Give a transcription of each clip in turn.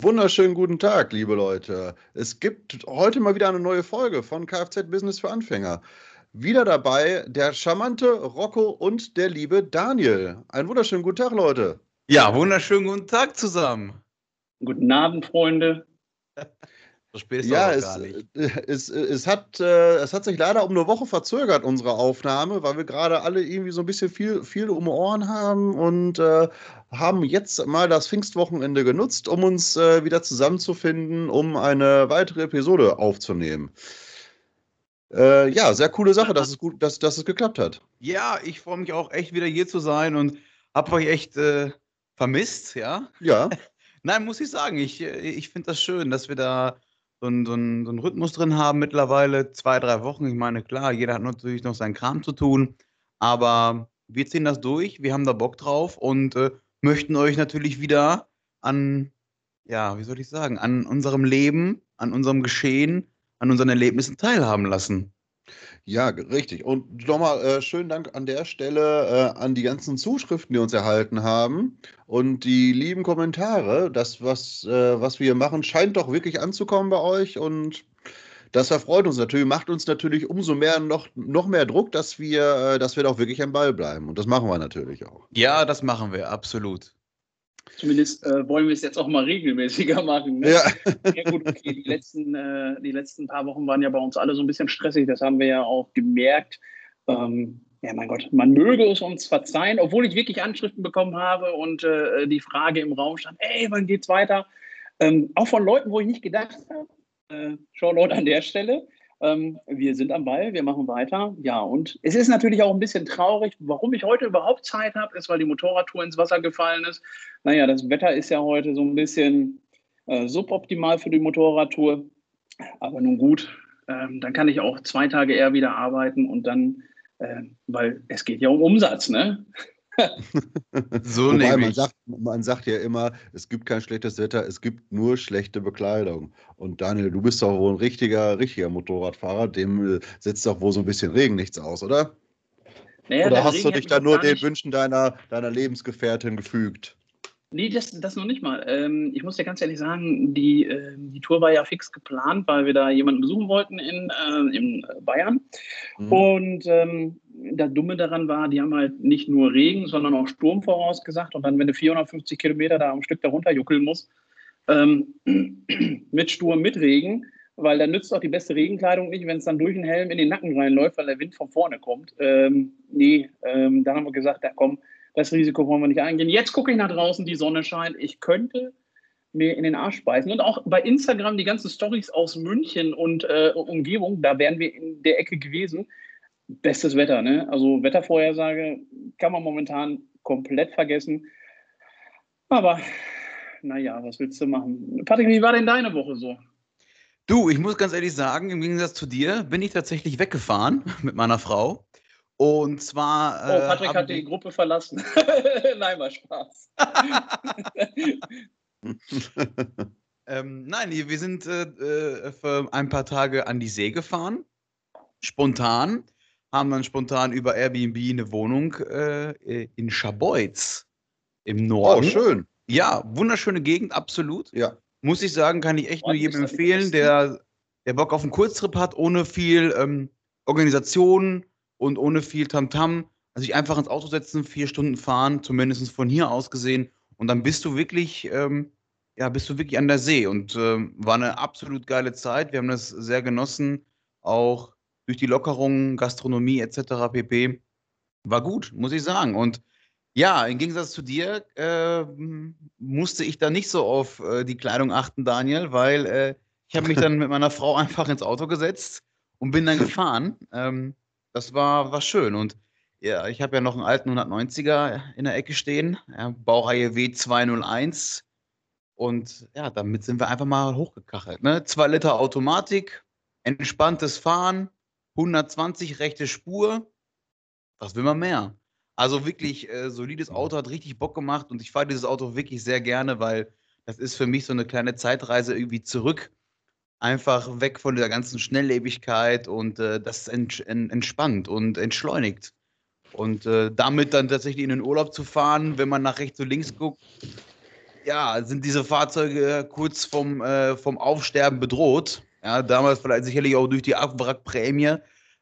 Wunderschönen guten Tag, liebe Leute. Es gibt heute mal wieder eine neue Folge von Kfz Business für Anfänger. Wieder dabei der charmante Rocco und der liebe Daniel. Einen wunderschönen guten Tag, Leute. Ja, wunderschönen guten Tag zusammen. Guten Abend, Freunde. So spät ist ja, es, gar nicht. Äh, es, es, hat, äh, es hat sich leider um eine Woche verzögert, unsere Aufnahme, weil wir gerade alle irgendwie so ein bisschen viel, viel um Ohren haben und äh, haben jetzt mal das Pfingstwochenende genutzt, um uns äh, wieder zusammenzufinden, um eine weitere Episode aufzunehmen. Äh, ja, sehr coole Sache, dass es gut, dass, dass es geklappt hat. Ja, ich freue mich auch echt wieder hier zu sein und habe euch echt äh, vermisst, ja. Ja. Nein, muss ich sagen, ich, ich finde das schön, dass wir da so einen, so, einen, so einen Rhythmus drin haben mittlerweile, zwei, drei Wochen. Ich meine, klar, jeder hat natürlich noch seinen Kram zu tun, aber wir ziehen das durch, wir haben da Bock drauf und äh, möchten euch natürlich wieder an, ja, wie soll ich sagen, an unserem Leben, an unserem Geschehen, an unseren Erlebnissen teilhaben lassen. Ja, richtig. Und nochmal äh, schönen Dank an der Stelle äh, an die ganzen Zuschriften, die uns erhalten haben und die lieben Kommentare. Das, was, äh, was wir machen, scheint doch wirklich anzukommen bei euch und das erfreut uns natürlich, macht uns natürlich umso mehr noch, noch mehr Druck, dass wir, äh, dass wir doch wirklich am Ball bleiben. Und das machen wir natürlich auch. Ja, das machen wir, absolut. Zumindest äh, wollen wir es jetzt auch mal regelmäßiger machen. Ne? Ja. ja. gut, okay, die letzten, äh, die letzten paar Wochen waren ja bei uns alle so ein bisschen stressig, das haben wir ja auch gemerkt. Ähm, ja, mein Gott, man möge es uns verzeihen, obwohl ich wirklich Anschriften bekommen habe und äh, die Frage im Raum stand, ey, wann geht's weiter? Ähm, auch von Leuten, wo ich nicht gedacht habe, äh, Shoutout an der Stelle. Ähm, wir sind am Ball, wir machen weiter. Ja, und es ist natürlich auch ein bisschen traurig. Warum ich heute überhaupt Zeit habe, ist, weil die Motorradtour ins Wasser gefallen ist. Naja, das Wetter ist ja heute so ein bisschen äh, suboptimal für die Motorradtour. Aber nun gut, ähm, dann kann ich auch zwei Tage eher wieder arbeiten und dann, äh, weil es geht ja um Umsatz, ne? so Wobei, man sagt, man sagt ja immer, es gibt kein schlechtes Wetter, es gibt nur schlechte Bekleidung. Und Daniel, du bist doch wohl ein richtiger, richtiger Motorradfahrer, dem äh, setzt doch wohl so ein bisschen Regen nichts aus, oder? Naja, oder hast Regen du dich da nur den Wünschen deiner, deiner Lebensgefährtin gefügt? Nee, das, das noch nicht mal. Ähm, ich muss dir ganz ehrlich sagen, die, äh, die Tour war ja fix geplant, weil wir da jemanden besuchen wollten in, äh, in Bayern. Mhm. Und ähm, das Dumme daran war, die haben halt nicht nur Regen, sondern auch Sturm vorausgesagt. Und dann, wenn du 450 Kilometer da am Stück darunter juckeln musst, ähm, mit Sturm, mit Regen, weil dann nützt auch die beste Regenkleidung nicht, wenn es dann durch den Helm in den Nacken reinläuft, weil der Wind von vorne kommt. Ähm, nee, ähm, da haben wir gesagt, da komm, das Risiko wollen wir nicht eingehen. Jetzt gucke ich nach draußen, die Sonne scheint. Ich könnte mir in den Arsch beißen. Und auch bei Instagram die ganzen Stories aus München und äh, Umgebung, da wären wir in der Ecke gewesen. Bestes Wetter, ne? Also Wettervorhersage kann man momentan komplett vergessen. Aber naja, was willst du machen? Patrick, wie war denn deine Woche so? Du, ich muss ganz ehrlich sagen, im Gegensatz zu dir bin ich tatsächlich weggefahren mit meiner Frau. Und zwar. Oh, äh, Patrick hat die Gruppe verlassen. Nein, war Spaß. ähm, nein, wir sind äh, äh, für ein paar Tage an die See gefahren. Spontan. Haben dann spontan über Airbnb eine Wohnung äh, in Scharbeutz im Norden. Oh, schön. Ja, wunderschöne Gegend, absolut. Ja. Muss ich sagen, kann ich echt nur jedem empfehlen, der, der Bock auf einen Kurztrip hat, ohne viel ähm, Organisation und ohne viel Tamtam. Also sich einfach ins Auto setzen, vier Stunden fahren, zumindest von hier aus gesehen. Und dann bist du wirklich, ähm, ja, bist du wirklich an der See. Und ähm, war eine absolut geile Zeit. Wir haben das sehr genossen, auch durch die Lockerungen, Gastronomie etc. pp. War gut, muss ich sagen. Und ja, im Gegensatz zu dir äh, musste ich da nicht so auf äh, die Kleidung achten, Daniel, weil äh, ich habe mich dann mit meiner Frau einfach ins Auto gesetzt und bin dann gefahren. Ähm, das war, war schön. Und ja, ich habe ja noch einen alten 190er in der Ecke stehen, ja, Baureihe W201. Und ja, damit sind wir einfach mal hochgekachelt. Ne? Zwei Liter Automatik, entspanntes Fahren, 120 rechte Spur. Was will man mehr? Also wirklich äh, solides Auto, hat richtig Bock gemacht und ich fahre dieses Auto wirklich sehr gerne, weil das ist für mich so eine kleine Zeitreise irgendwie zurück einfach weg von der ganzen Schnelllebigkeit und äh, das ents entspannt und entschleunigt. Und äh, damit dann tatsächlich in den Urlaub zu fahren, wenn man nach rechts und links guckt, ja, sind diese Fahrzeuge kurz vom, äh, vom Aufsterben bedroht. Ja, damals vielleicht sicherlich auch durch die Abwrackprämie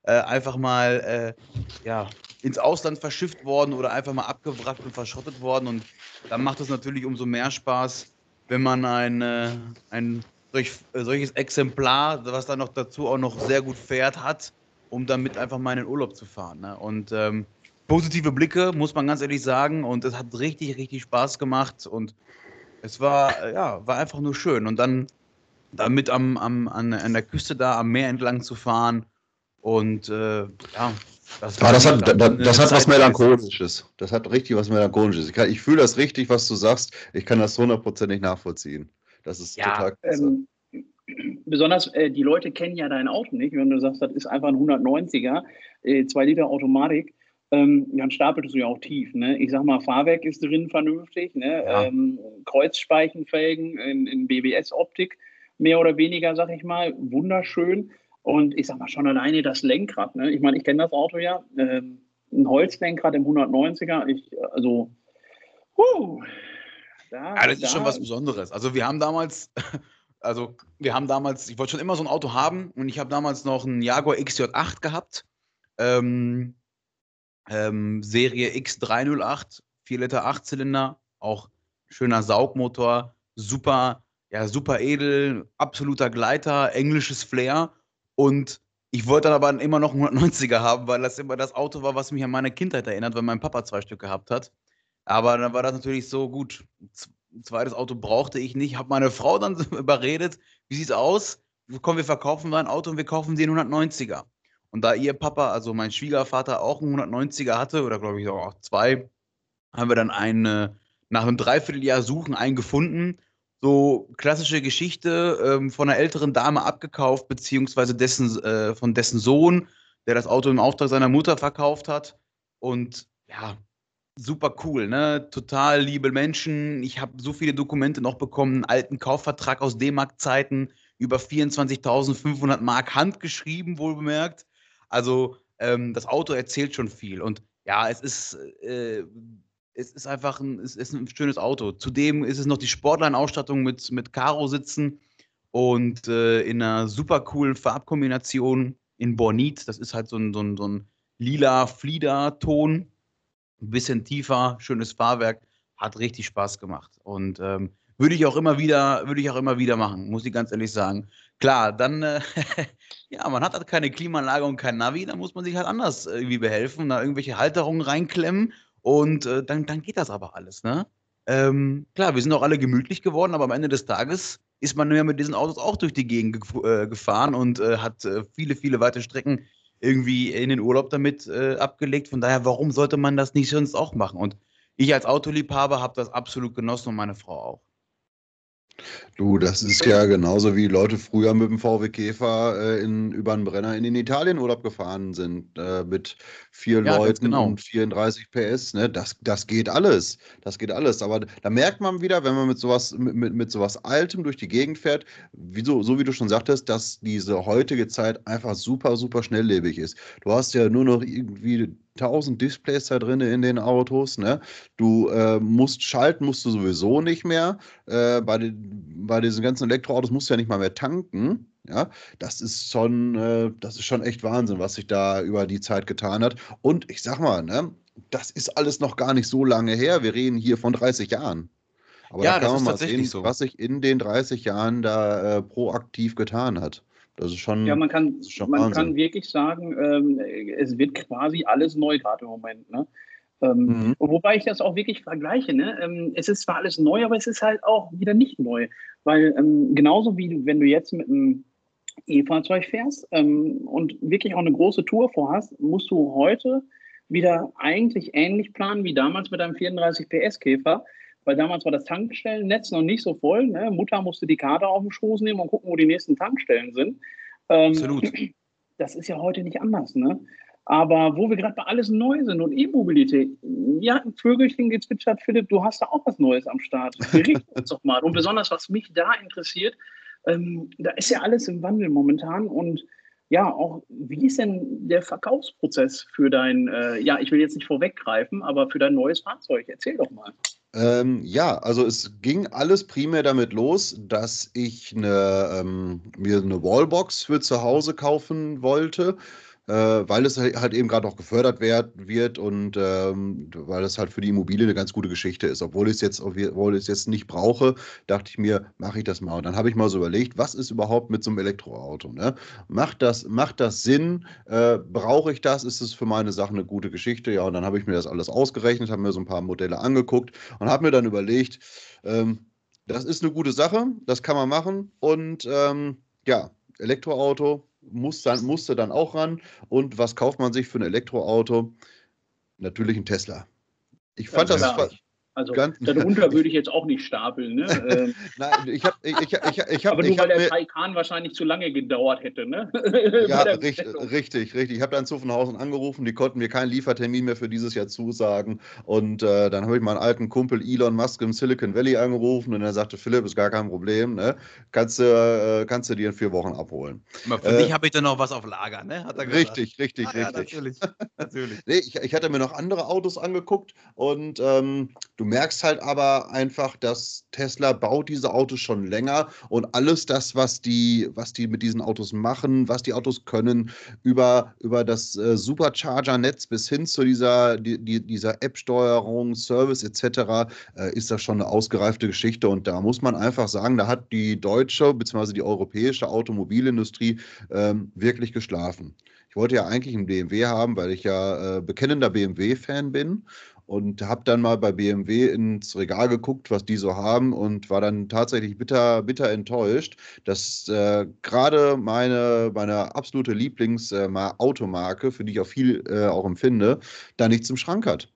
äh, einfach mal äh, ja, ins Ausland verschifft worden oder einfach mal abgewrackt und verschrottet worden. Und dann macht es natürlich umso mehr Spaß, wenn man ein, äh, ein solch, äh, solches Exemplar, was dann noch dazu auch noch sehr gut fährt, hat, um damit einfach mal in den Urlaub zu fahren. Ne? Und ähm, positive Blicke, muss man ganz ehrlich sagen. Und es hat richtig, richtig Spaß gemacht. Und es war, äh, ja, war einfach nur schön. Und dann damit am, am, an, an der Küste da am Meer entlang zu fahren. Und äh, ja, das, ah, das hat, das, das hat was Melancholisches. Das hat richtig was Melancholisches. Ich, ich fühle das richtig, was du sagst. Ich kann das hundertprozentig nachvollziehen. Das ist ja, total ähm, besonders äh, die Leute kennen ja dein Auto nicht. Wenn du sagst, das ist einfach ein 190er, 2 äh, Liter Automatik, ähm, dann stapelst du ja auch tief. Ne? Ich sag mal, Fahrwerk ist drin vernünftig, ne? Ja. Ähm, Kreuzspeichenfelgen in, in BBS-Optik, mehr oder weniger, sag ich mal, wunderschön. Und ich sag mal schon alleine das Lenkrad. Ne? Ich meine, ich kenne das Auto ja. Ähm, ein Holzlenkrad im 190er. Ich, also, huh, da, ja, das da, ist schon was Besonderes. Also wir haben damals, also wir haben damals, ich wollte schon immer so ein Auto haben und ich habe damals noch einen Jaguar XJ8 gehabt. Ähm, ähm, Serie X308, 4 Liter 8 Zylinder, auch schöner Saugmotor, super, ja, super edel, absoluter Gleiter, englisches Flair und ich wollte dann aber immer noch einen 190er haben, weil das immer das Auto war, was mich an meine Kindheit erinnert, weil mein Papa zwei Stück gehabt hat. Aber dann war das natürlich so gut. Ein zweites Auto brauchte ich nicht. Habe meine Frau dann überredet, wie sieht's aus? Komm, wir verkaufen mal ein Auto und wir kaufen den 190er. Und da ihr Papa, also mein Schwiegervater, auch einen 190er hatte, oder glaube ich auch zwei, haben wir dann einen, nach einem Dreivierteljahr Suchen einen gefunden so klassische Geschichte ähm, von einer älteren Dame abgekauft, beziehungsweise dessen, äh, von dessen Sohn, der das Auto im Auftrag seiner Mutter verkauft hat. Und ja, super cool, ne? Total liebe Menschen. Ich habe so viele Dokumente noch bekommen, einen alten Kaufvertrag aus D-Mark-Zeiten, über 24.500 Mark handgeschrieben, wohl bemerkt. Also ähm, das Auto erzählt schon viel. Und ja, es ist äh, es ist einfach ein, es ist ein schönes Auto. Zudem ist es noch die Sportline-Ausstattung mit, mit Karo-Sitzen und äh, in einer super coolen Farbkombination in Bornit. Das ist halt so ein, so ein, so ein lila Flieder-Ton. Ein bisschen tiefer, schönes Fahrwerk. Hat richtig Spaß gemacht. Und ähm, würde ich auch immer wieder, würde ich auch immer wieder machen, muss ich ganz ehrlich sagen. Klar, dann, äh, ja, man hat halt keine Klimaanlage und kein Navi, dann muss man sich halt anders irgendwie behelfen, da irgendwelche Halterungen reinklemmen und äh, dann, dann geht das aber alles, ne? Ähm, klar, wir sind auch alle gemütlich geworden, aber am Ende des Tages ist man ja mit diesen Autos auch durch die Gegend ge äh, gefahren und äh, hat äh, viele, viele weite Strecken irgendwie in den Urlaub damit äh, abgelegt. Von daher, warum sollte man das nicht sonst auch machen? Und ich als Autoliebhaber habe das absolut genossen und meine Frau auch. Du, das ist ja genauso wie Leute früher mit dem VW Käfer äh, in, über einen Brenner in den Italienurlaub gefahren sind, äh, mit vier ja, Leuten genau. und 34 PS. Ne? Das, das geht alles. Das geht alles. Aber da merkt man wieder, wenn man mit sowas, mit, mit sowas Altem durch die Gegend fährt, wie so, so wie du schon sagtest, dass diese heutige Zeit einfach super, super schnelllebig ist. Du hast ja nur noch irgendwie 1000 Displays da drin in den Autos. Ne? Du äh, musst schalten, musst du sowieso nicht mehr. Äh, bei, den, bei diesen ganzen Elektroautos musst du ja nicht mal mehr tanken. Ja, das ist schon, äh, das ist schon echt Wahnsinn, was sich da über die Zeit getan hat. Und ich sag mal, ne, das ist alles noch gar nicht so lange her. Wir reden hier von 30 Jahren. Aber ja, da kann man mal sehen, so. was sich in den 30 Jahren da äh, proaktiv getan hat. Das ist schon. Ja, man kann, man kann wirklich sagen, ähm, es wird quasi alles neu gerade im Moment. Ne? Ähm, mhm. Wobei ich das auch wirklich vergleiche. Ne? Ähm, es ist zwar alles neu, aber es ist halt auch wieder nicht neu. Weil ähm, genauso wie wenn du jetzt mit einem E-Fahrzeug fährst ähm, und wirklich auch eine große Tour vorhast, musst du heute wieder eigentlich ähnlich planen wie damals mit einem 34 PS Käfer weil damals war das Tankstellennetz noch nicht so voll. Ne? Mutter musste die Karte auf den Schoß nehmen und gucken, wo die nächsten Tankstellen sind. Ähm, Absolut. Das ist ja heute nicht anders. Ne? Aber wo wir gerade bei alles neu sind und E-Mobilität, ja, ein Vögelchen gezwitschert, Philipp, du hast da auch was Neues am Start. Bericht uns doch mal. Und besonders, was mich da interessiert, ähm, da ist ja alles im Wandel momentan und ja, auch wie ist denn der Verkaufsprozess für dein, äh, ja, ich will jetzt nicht vorweggreifen, aber für dein neues Fahrzeug? Erzähl doch mal. Ähm, ja, also es ging alles primär damit los, dass ich eine, ähm, mir eine Wallbox für zu Hause kaufen wollte äh, weil es halt eben gerade auch gefördert werd, wird und ähm, weil es halt für die Immobilie eine ganz gute Geschichte ist. Obwohl ich es jetzt, jetzt nicht brauche, dachte ich mir, mache ich das mal. Und dann habe ich mal so überlegt, was ist überhaupt mit so einem Elektroauto? Ne? Macht, das, macht das Sinn? Äh, brauche ich das? Ist es für meine Sache eine gute Geschichte? Ja, und dann habe ich mir das alles ausgerechnet, habe mir so ein paar Modelle angeguckt und habe mir dann überlegt, ähm, das ist eine gute Sache, das kann man machen und ähm, ja, Elektroauto muss dann, musste dann auch ran. Und was kauft man sich für ein Elektroauto? Natürlich ein Tesla. Ich fand ja, das. Also Ganz, darunter würde ich jetzt auch nicht stapeln. Ne? Ähm, Nein, ich habe, ich, ich, ich, ich hab, Aber nur weil der Taycan wahrscheinlich zu lange gedauert hätte, ne? ja, richtig, richtig, richtig. Ich habe dann Zuffenhausen angerufen, die konnten mir keinen Liefertermin mehr für dieses Jahr zusagen. Und äh, dann habe ich meinen alten Kumpel Elon Musk im Silicon Valley angerufen und er sagte, Philipp, ist gar kein Problem, ne? Kannst du, äh, kannst du dir in vier Wochen abholen. Aber für äh, dich habe ich dann noch was auf Lager, ne? Er. Richtig, richtig, ah, richtig. Ja, natürlich. natürlich. nee, ich, ich hatte mir noch andere Autos angeguckt und ähm, du merkst halt aber einfach, dass Tesla baut diese Autos schon länger und alles das, was die, was die mit diesen Autos machen, was die Autos können, über, über das äh, Supercharger-Netz bis hin zu dieser, die, die, dieser App-Steuerung, Service etc., äh, ist das schon eine ausgereifte Geschichte. Und da muss man einfach sagen, da hat die deutsche bzw. die europäische Automobilindustrie ähm, wirklich geschlafen. Ich wollte ja eigentlich einen BMW haben, weil ich ja äh, bekennender BMW-Fan bin und habe dann mal bei BMW ins Regal geguckt, was die so haben und war dann tatsächlich bitter, bitter enttäuscht, dass äh, gerade meine, meine absolute Lieblingsautomarke, äh, für die ich auch viel äh, auch empfinde, da nichts im Schrank hat.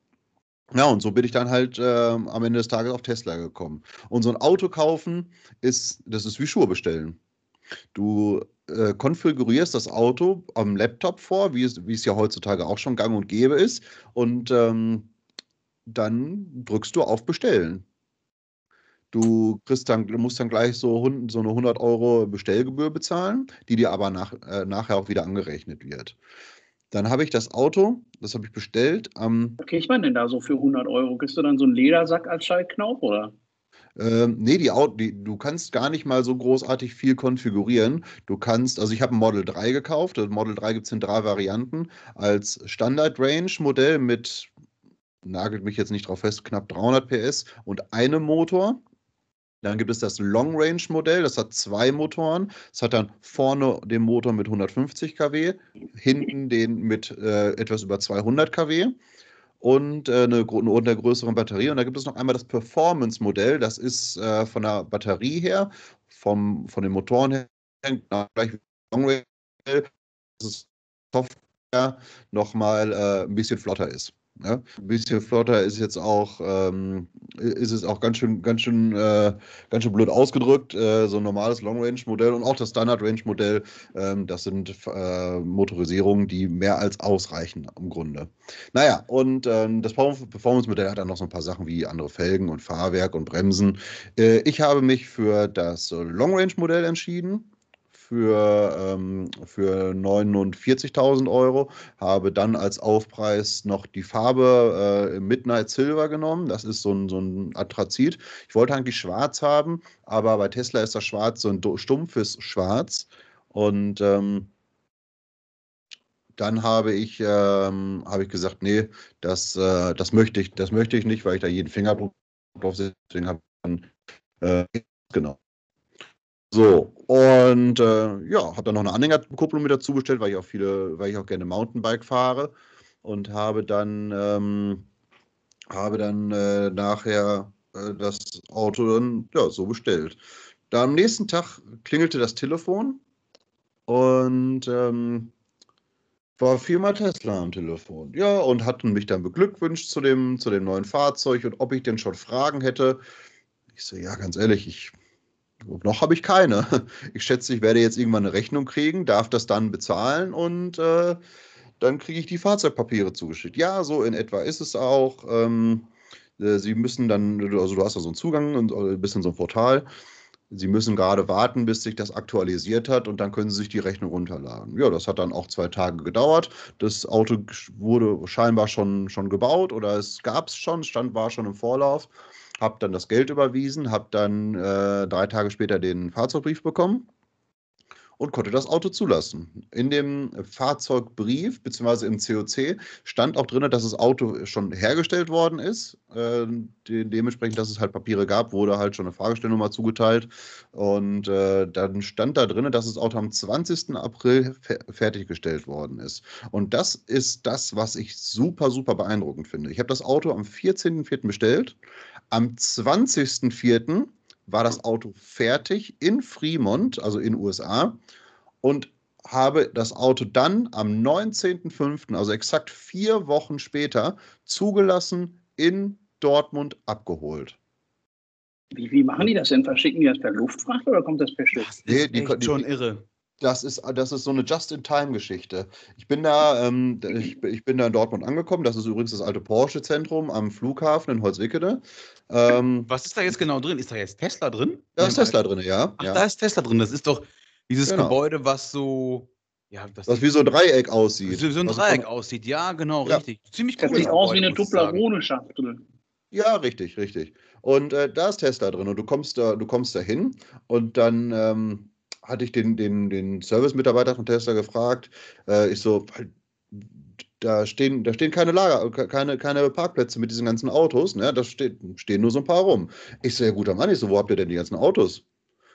Ja, und so bin ich dann halt äh, am Ende des Tages auf Tesla gekommen. Und so ein Auto kaufen ist, das ist wie Schuhe bestellen. Du äh, konfigurierst das Auto am Laptop vor, wie es, wie es ja heutzutage auch schon gang und gäbe ist. Und ähm, dann drückst du auf Bestellen. Du kriegst dann, musst dann gleich so, so eine 100 Euro Bestellgebühr bezahlen, die dir aber nach, äh, nachher auch wieder angerechnet wird. Dann habe ich das Auto, das habe ich bestellt. Ähm, Was kriegt man denn da so für 100 Euro? Kriegst du dann so einen Ledersack als Schaltknauf oder? Ähm, nee, die, die, du kannst gar nicht mal so großartig viel konfigurieren. Du kannst, also ich habe ein Model 3 gekauft. Das Model 3 gibt es in drei Varianten. Als Standard-Range-Modell mit nagelt mich jetzt nicht drauf fest, knapp 300 PS und einem Motor. Dann gibt es das Long Range Modell, das hat zwei Motoren. Es hat dann vorne den Motor mit 150 kW, hinten den mit äh, etwas über 200 kW und äh, eine, eine, eine Batterie. Und da gibt es noch einmal das Performance Modell, das ist äh, von der Batterie her, vom, von den Motoren her, gleich Long Range, das ist Software nochmal äh, ein bisschen flotter ist. Ja, ein bisschen flotter ist jetzt auch, ähm, ist es auch ganz schön, ganz schön, äh, ganz schön blöd ausgedrückt. Äh, so ein normales Long-Range-Modell und auch das Standard-Range-Modell, ähm, das sind äh, Motorisierungen, die mehr als ausreichen im Grunde. Naja, und ähm, das Performance-Modell hat dann noch so ein paar Sachen wie andere Felgen und Fahrwerk und Bremsen. Äh, ich habe mich für das Long-Range-Modell entschieden für, ähm, für 49.000 Euro, habe dann als Aufpreis noch die Farbe äh, Midnight Silver genommen. Das ist so ein, so ein Atrazit. Ich wollte eigentlich schwarz haben, aber bei Tesla ist das Schwarz so ein stumpfes Schwarz. Und ähm, dann habe ich, ähm, habe ich gesagt, nee, das, äh, das, möchte ich, das möchte ich nicht, weil ich da jeden Fingerabdruck drauf sehe. Deswegen habe ich dann, äh, genau. So, und äh, ja, habe dann noch eine Anhängerkupplung mit dazu bestellt, weil ich auch viele, weil ich auch gerne Mountainbike fahre und habe dann, ähm, habe dann äh, nachher äh, das Auto dann ja, so bestellt. Da am nächsten Tag klingelte das Telefon und ähm, war Firma Tesla am Telefon. Ja, und hatten mich dann beglückwünscht zu dem, zu dem neuen Fahrzeug und ob ich denn schon Fragen hätte. Ich so, ja, ganz ehrlich, ich noch habe ich keine. Ich schätze, ich werde jetzt irgendwann eine Rechnung kriegen, darf das dann bezahlen und äh, dann kriege ich die Fahrzeugpapiere zugeschickt. Ja, so in etwa ist es auch. Ähm, äh, Sie müssen dann, also du hast da so einen Zugang und äh, bist in so einem Portal. Sie müssen gerade warten, bis sich das aktualisiert hat und dann können Sie sich die Rechnung runterladen. Ja, das hat dann auch zwei Tage gedauert. Das Auto wurde scheinbar schon, schon gebaut oder es gab es schon, stand war schon im Vorlauf. Habe dann das Geld überwiesen, habe dann äh, drei Tage später den Fahrzeugbrief bekommen und konnte das Auto zulassen. In dem Fahrzeugbrief bzw. im COC stand auch drin, dass das Auto schon hergestellt worden ist. Äh, de dementsprechend, dass es halt Papiere gab, wurde halt schon eine Fahrgestellnummer zugeteilt. Und äh, dann stand da drin, dass das Auto am 20. April fer fertiggestellt worden ist. Und das ist das, was ich super, super beeindruckend finde. Ich habe das Auto am 14.04. bestellt. Am 20.04 war das Auto fertig in Fremont, also in USA, und habe das Auto dann am 19.05., also exakt vier Wochen später, zugelassen in Dortmund abgeholt. Wie, wie machen die das denn? Verschicken die das per Luftfracht oder kommt das per Schiff? Das ist nee, die, die, schon irre. Das ist, das ist so eine Just-in-Time-Geschichte. Ich bin da, ähm, ich, ich, bin da in Dortmund angekommen. Das ist übrigens das alte Porsche-Zentrum am Flughafen in Holzwickede. Ähm, Was ist da jetzt genau drin? Ist da jetzt Tesla drin? Da ist Tesla drin, ja. Ach, ja. da ist Tesla drin. Das ist doch dieses genau. Gebäude, was so. Ja, das was wie so ein Dreieck aussieht. So, so ein Dreieck aussieht, ja, genau, ja. richtig. Ziemlich cool. Das sieht aus wie eine Tuplerone-Schachtel. Ja, richtig, richtig. Und äh, da ist Tesla drin und du kommst da, du kommst da hin und dann ähm, hatte ich den, den, den Service-Mitarbeiter von Tesla gefragt. Äh, ich so, da stehen, da stehen keine Lager, keine, keine Parkplätze mit diesen ganzen Autos, ne? Da steht, stehen nur so ein paar rum. Ich so, ja guter Mann, ich so, wo habt ihr denn die ganzen Autos?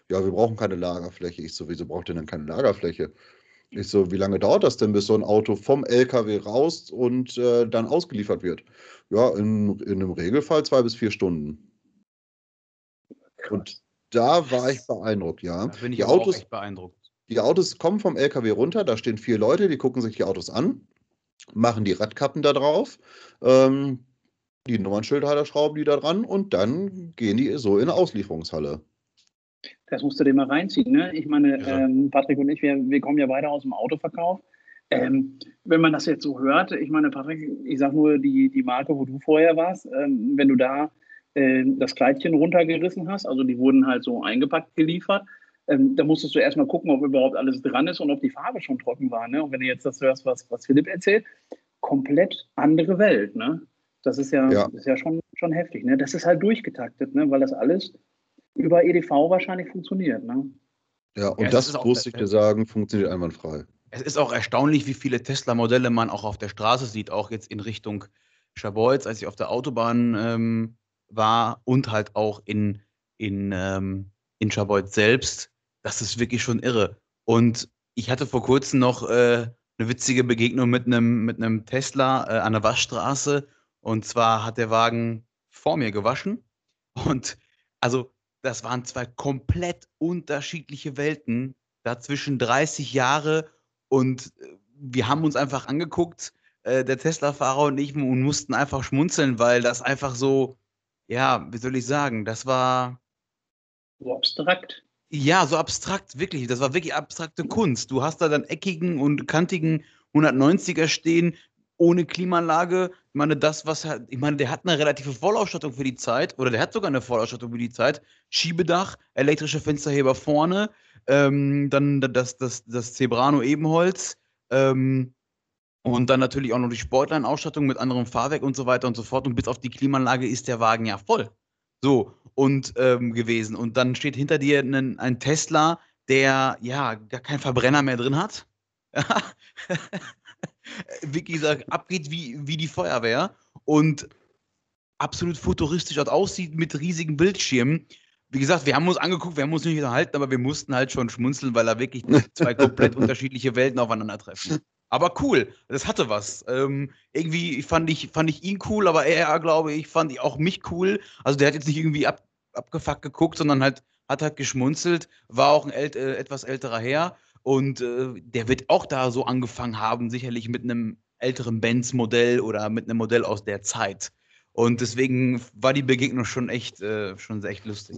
Ja, wir brauchen keine Lagerfläche. Ich so, wieso braucht ihr denn keine Lagerfläche? Ich so, wie lange dauert das denn, bis so ein Auto vom LKW raus und äh, dann ausgeliefert wird? Ja, in, in einem Regelfall zwei bis vier Stunden. Und da war ich beeindruckt, ja. Da bin ich die Autos, auch echt beeindruckt. Die Autos kommen vom LKW runter, da stehen vier Leute, die gucken sich die Autos an, machen die Radkappen da drauf, ähm, die Nummernschilder schrauben die da dran und dann gehen die so in eine Auslieferungshalle. Das musst du dir mal reinziehen. Ne? Ich meine, ja. ähm, Patrick und ich, wir, wir, kommen ja beide aus dem Autoverkauf. Ähm, wenn man das jetzt so hört, ich meine, Patrick, ich sag nur die, die Marke, wo du vorher warst, ähm, wenn du da das Kleidchen runtergerissen hast, also die wurden halt so eingepackt geliefert, ähm, da musstest du erstmal gucken, ob überhaupt alles dran ist und ob die Farbe schon trocken war. Ne? Und wenn du jetzt das hörst, was, was Philipp erzählt, komplett andere Welt. Ne? Das ist ja, ja. Ist ja schon, schon heftig. Ne? Das ist halt durchgetaktet, ne? weil das alles über EDV wahrscheinlich funktioniert. Ne? Ja, und ja, das, muss ich dir sagen, funktioniert einwandfrei. Es ist auch erstaunlich, wie viele Tesla-Modelle man auch auf der Straße sieht, auch jetzt in Richtung Schabolz, als ich auf der Autobahn ähm, war und halt auch in, in, ähm, in Schabolz selbst. Das ist wirklich schon irre. Und ich hatte vor kurzem noch äh, eine witzige Begegnung mit einem mit Tesla äh, an der Waschstraße. Und zwar hat der Wagen vor mir gewaschen. Und also das waren zwei komplett unterschiedliche Welten, dazwischen 30 Jahre und äh, wir haben uns einfach angeguckt, äh, der Tesla-Fahrer und ich, und mussten einfach schmunzeln, weil das einfach so, ja, wie soll ich sagen, das war. So abstrakt. Ja, so abstrakt, wirklich. Das war wirklich abstrakte Kunst. Du hast da dann eckigen und kantigen 190er stehen, ohne Klimaanlage. Ich meine, das, was er, ich meine, der hat eine relative Vollausstattung für die Zeit, oder der hat sogar eine Vollausstattung für die Zeit. Schiebedach, elektrische Fensterheber vorne, ähm, dann das, das, das Zebrano Ebenholz, ähm, und dann natürlich auch noch die Sportline-Ausstattung mit anderem Fahrwerk und so weiter und so fort. Und bis auf die Klimaanlage ist der Wagen ja voll. So, und ähm, gewesen. Und dann steht hinter dir ein, ein Tesla, der ja gar keinen Verbrenner mehr drin hat. Vicky sagt, abgeht wie, wie die Feuerwehr und absolut futuristisch dort aussieht mit riesigen Bildschirmen. Wie gesagt, wir haben uns angeguckt, wir haben uns nicht unterhalten, aber wir mussten halt schon schmunzeln, weil da wirklich zwei komplett unterschiedliche Welten aufeinandertreffen. Aber cool, das hatte was. Ähm, irgendwie fand ich, fand ich ihn cool, aber er, glaube ich, fand ich auch mich cool. Also der hat jetzt nicht irgendwie ab, abgefuckt geguckt, sondern halt hat halt geschmunzelt, war auch ein ält, äh, etwas älterer Herr und äh, der wird auch da so angefangen haben, sicherlich mit einem älteren Benz-Modell oder mit einem Modell aus der Zeit. Und deswegen war die Begegnung schon echt, äh, schon echt lustig.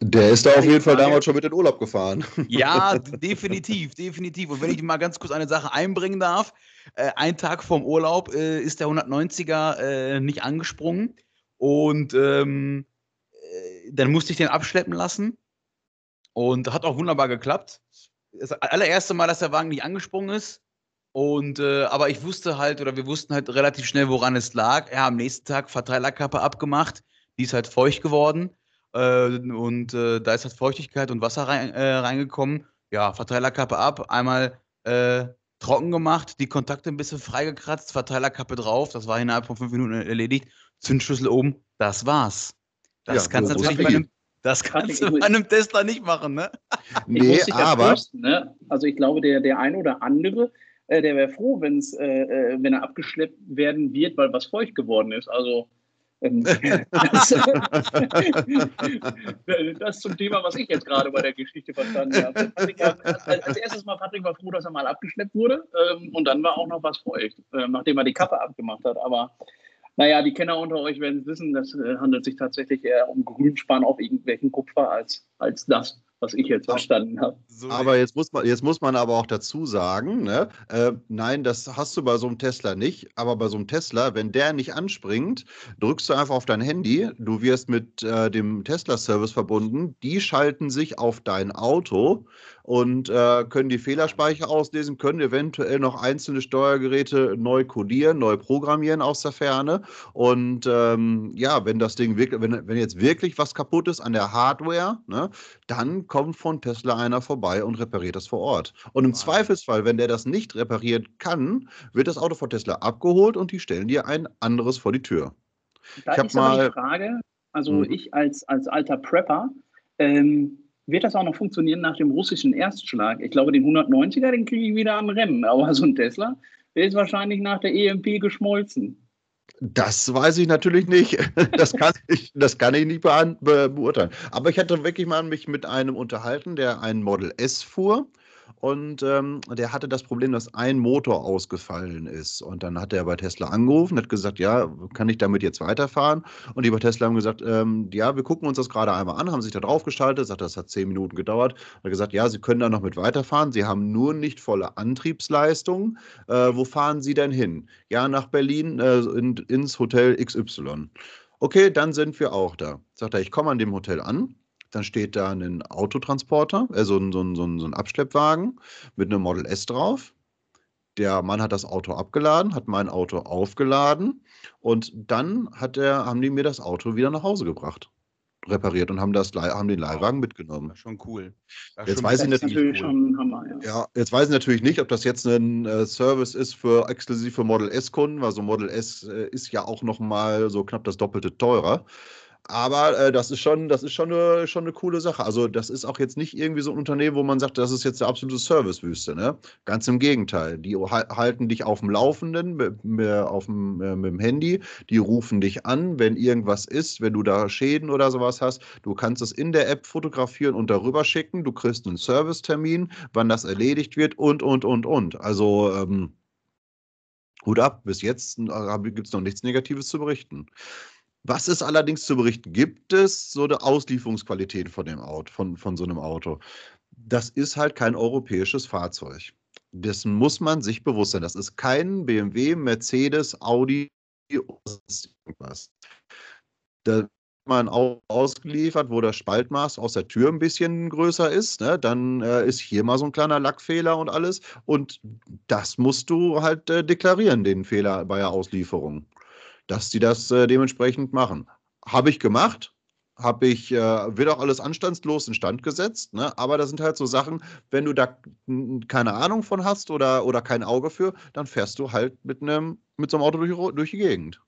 Der ist da auf jeden Fall damals schon mit in Urlaub gefahren. Ja, definitiv, definitiv. Und wenn ich mal ganz kurz eine Sache einbringen darf, äh, ein Tag vorm Urlaub äh, ist der 190er äh, nicht angesprungen und ähm, äh, dann musste ich den abschleppen lassen und hat auch wunderbar geklappt das allererste Mal, dass der Wagen nicht angesprungen ist. Und äh, aber ich wusste halt, oder wir wussten halt relativ schnell, woran es lag. Ja, am nächsten Tag Verteilerkappe abgemacht, die ist halt feucht geworden. Äh, und äh, da ist halt Feuchtigkeit und Wasser rein, äh, reingekommen. Ja, Verteilerkappe ab, einmal äh, trocken gemacht, die Kontakte ein bisschen freigekratzt, Verteilerkappe drauf, das war innerhalb von fünf Minuten erledigt, Zündschlüssel oben, das war's. Das ja, kannst du natürlich bei einem, das kannst du bei einem Tesla nicht machen, ne? Nee, aber. Fürchten, ne? Also ich glaube, der, der eine oder andere, äh, der wäre froh, wenn's, äh, äh, wenn er abgeschleppt werden wird, weil was feucht geworden ist. Also ähm, das, zum Thema, was ich jetzt gerade bei der Geschichte verstanden habe. als erstes mal, Patrick war froh, dass er mal abgeschleppt wurde ähm, und dann war auch noch was feucht, äh, nachdem er die Kappe abgemacht hat. Aber naja, die Kenner unter euch werden wissen, das äh, handelt sich tatsächlich eher um Grünspan auf irgendwelchen Kupfer als, als das was ich jetzt verstanden habe. Aber jetzt muss, man, jetzt muss man aber auch dazu sagen, ne, äh, nein, das hast du bei so einem Tesla nicht, aber bei so einem Tesla, wenn der nicht anspringt, drückst du einfach auf dein Handy, du wirst mit äh, dem Tesla-Service verbunden, die schalten sich auf dein Auto und äh, können die Fehlerspeicher auslesen, können eventuell noch einzelne Steuergeräte neu codieren, neu programmieren aus der Ferne. Und ähm, ja, wenn das Ding wirklich, wenn, wenn jetzt wirklich was kaputt ist an der Hardware, ne, dann kommt von Tesla einer vorbei und repariert das vor Ort. Und im wow. Zweifelsfall, wenn der das nicht reparieren kann, wird das Auto von Tesla abgeholt und die stellen dir ein anderes vor die Tür. Da ich ist mal, die Frage, also hm. ich als, als alter Prepper, ähm, wird das auch noch funktionieren nach dem russischen Erstschlag? Ich glaube, den 190er, den kriege ich wieder am Rennen. Aber so ein Tesla, der ist wahrscheinlich nach der EMP geschmolzen. Das weiß ich natürlich nicht. Das kann ich, das kann ich nicht beurteilen. Aber ich hatte wirklich mal mich mit einem unterhalten, der einen Model S fuhr und ähm, der hatte das Problem, dass ein Motor ausgefallen ist. Und dann hat er bei Tesla angerufen, hat gesagt, ja, kann ich damit jetzt weiterfahren? Und die bei Tesla haben gesagt, ähm, ja, wir gucken uns das gerade einmal an, haben sich da drauf geschaltet, sagt, das hat zehn Minuten gedauert. Hat gesagt, ja, Sie können da noch mit weiterfahren, Sie haben nur nicht volle Antriebsleistung. Äh, wo fahren Sie denn hin? Ja, nach Berlin äh, in, ins Hotel XY. Okay, dann sind wir auch da. Sagt er, ich komme an dem Hotel an dann steht da ein Autotransporter, also so ein, so ein, so ein Abschleppwagen mit einem Model S drauf. Der Mann hat das Auto abgeladen, hat mein Auto aufgeladen und dann hat er, haben die mir das Auto wieder nach Hause gebracht repariert und haben, das, haben den Leihwagen mitgenommen. Das schon cool. jetzt weiß ich natürlich, cool. Hammer, ja. ja. jetzt weiß ich natürlich nicht, ob das jetzt ein äh, Service ist für exklusiv für Model S-Kunden, weil so Model S äh, ist ja auch noch mal so knapp das Doppelte teurer. Aber äh, das ist schon, das ist schon eine, schon eine coole Sache. Also, das ist auch jetzt nicht irgendwie so ein Unternehmen, wo man sagt, das ist jetzt eine absolute Servicewüste. Ne? Ganz im Gegenteil. Die halten dich auf dem Laufenden mit, auf dem, äh, mit dem Handy. Die rufen dich an, wenn irgendwas ist, wenn du da Schäden oder sowas hast. Du kannst es in der App fotografieren und darüber schicken. Du kriegst einen Servicetermin, wann das erledigt wird und, und, und, und. Also, ähm, Hut ab, bis jetzt äh, gibt es noch nichts Negatives zu berichten. Was es allerdings zu berichten gibt, es so eine Auslieferungsqualität von dem Auto, von, von so einem Auto. Das ist halt kein europäisches Fahrzeug. Dessen muss man sich bewusst sein. Das ist kein BMW, Mercedes, Audi oder irgendwas. Da man auch ausgeliefert, wo das Spaltmaß aus der Tür ein bisschen größer ist. Ne? Dann äh, ist hier mal so ein kleiner Lackfehler und alles. Und das musst du halt äh, deklarieren, den Fehler bei der Auslieferung dass die das äh, dementsprechend machen. Habe ich gemacht, habe ich, äh, wird auch alles anstandslos instand gesetzt, ne? aber das sind halt so Sachen, wenn du da keine Ahnung von hast oder, oder kein Auge für, dann fährst du halt mit, einem, mit so einem Auto durch, durch die Gegend.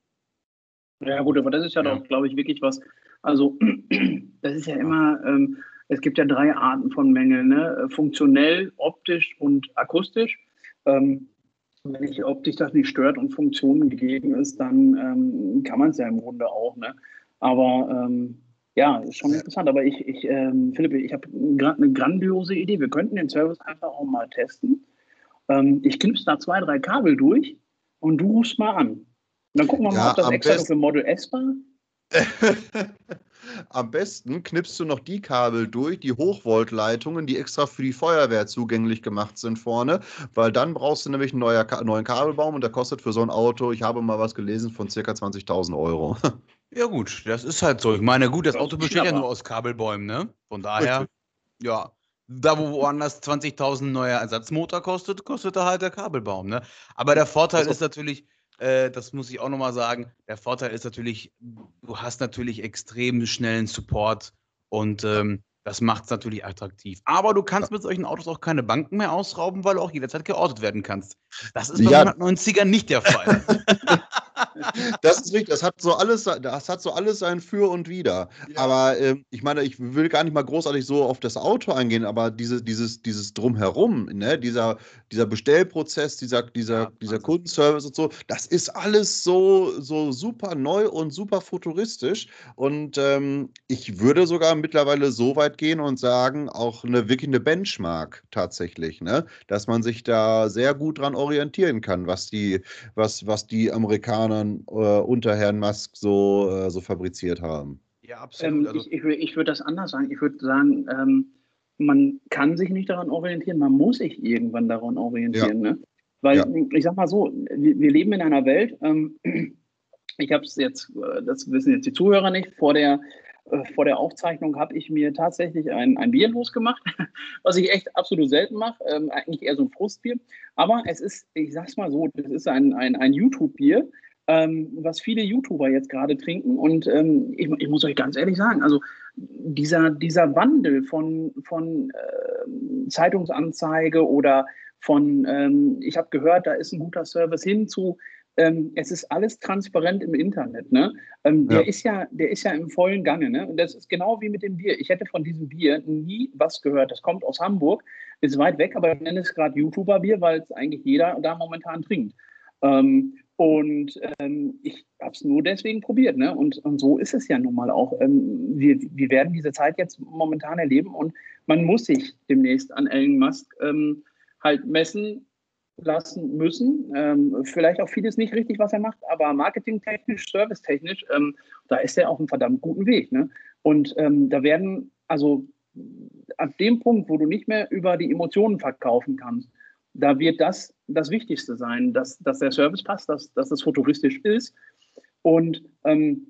Ja, gut, aber das ist ja, ja. doch, glaube ich, wirklich was. Also, das ist ja immer, ähm, es gibt ja drei Arten von Mängeln: ne? funktionell, optisch und akustisch. Ähm, wenn ich, ob dich das nicht stört und Funktionen gegeben ist, dann ähm, kann man es ja im Grunde auch. Ne? Aber ähm, ja, ist schon interessant. Aber ich, ich ähm, Philipp, ich habe gerade eine grandiose Idee. Wir könnten den Service einfach auch mal testen. Ähm, ich knipse da zwei, drei Kabel durch und du rufst mal an. Und dann gucken wir mal, ja, ob das extra für Model S war. Am besten knippst du noch die Kabel durch, die Hochvoltleitungen, die extra für die Feuerwehr zugänglich gemacht sind vorne, weil dann brauchst du nämlich einen neuen Kabelbaum und der kostet für so ein Auto, ich habe mal was gelesen, von ca. 20.000 Euro. Ja gut, das ist halt so. Ich meine, gut, das Auto besteht ja nur aus Kabelbäumen, ne? Von daher, ja, da wo woanders 20.000 neuer Ersatzmotor kostet, kostet da halt der Kabelbaum, ne? Aber der Vorteil ist natürlich, Äh, das muss ich auch nochmal sagen. Der Vorteil ist natürlich, du hast natürlich extrem schnellen Support und ähm, das macht es natürlich attraktiv. Aber du kannst mit solchen Autos auch keine Banken mehr ausrauben, weil du auch jederzeit geortet werden kannst. Das ist bei ja. 190ern nicht der Fall. das ist richtig, das hat so alles, das hat so alles sein Für und Wider. Ja. Aber äh, ich meine, ich will gar nicht mal großartig so auf das Auto eingehen, aber diese, dieses, dieses Drumherum, ne, dieser, dieser Bestellprozess, dieser, dieser, ja, dieser Kundenservice und so, das ist alles so, so super neu und super futuristisch. Und ähm, ich würde sogar mittlerweile so weit gehen und sagen, auch eine wirklich eine Benchmark tatsächlich, ne? Dass man sich da sehr gut dran orientieren kann, was die, was, was die Amerikaner äh, unter Herrn Musk so, äh, so fabriziert haben. Ja, absolut. Ähm, also ich, ich, ich würde das anders sagen. Ich würde sagen, ähm, man kann sich nicht daran orientieren, man muss sich irgendwann daran orientieren. Ja. Ne? Weil, ja. ich sag mal so, wir, wir leben in einer Welt, ähm, ich habe es jetzt, äh, das wissen jetzt die Zuhörer nicht, vor der, äh, vor der Aufzeichnung habe ich mir tatsächlich ein, ein Bier losgemacht, was ich echt absolut selten mache, ähm, eigentlich eher so ein Frustbier. Aber es ist, ich sag's mal so, das ist ein, ein, ein YouTube-Bier, ähm, was viele YouTuber jetzt gerade trinken. Und ähm, ich, ich, muss euch ganz ehrlich sagen, also dieser, dieser Wandel von, von äh, Zeitungsanzeige oder von, ähm, ich habe gehört, da ist ein guter Service hin zu, ähm, es ist alles transparent im Internet. Ne? Ähm, der, ja. Ist ja, der ist ja im vollen Gange. Ne? Und das ist genau wie mit dem Bier. Ich hätte von diesem Bier nie was gehört. Das kommt aus Hamburg, ist weit weg, aber ich nenne es gerade YouTuber-Bier, weil es eigentlich jeder da momentan trinkt. Ähm, und ähm, ich habe es nur deswegen probiert. Ne? Und, und, so ist es ja nun mal auch. Ähm, wir, wir werden diese Zeit jetzt momentan erleben und man muss sich demnächst an Elon Musk ähm, halt messen lassen müssen. Ähm, vielleicht auch vieles nicht richtig, was er macht, aber marketingtechnisch, servicetechnisch, ähm, da ist er auf einem verdammt guten Weg. Ne? Und ähm, da werden, also ab dem Punkt, wo du nicht mehr über die Emotionen verkaufen kannst, da wird das das Wichtigste sein, dass, dass der Service passt, dass, dass es futuristisch ist und ähm,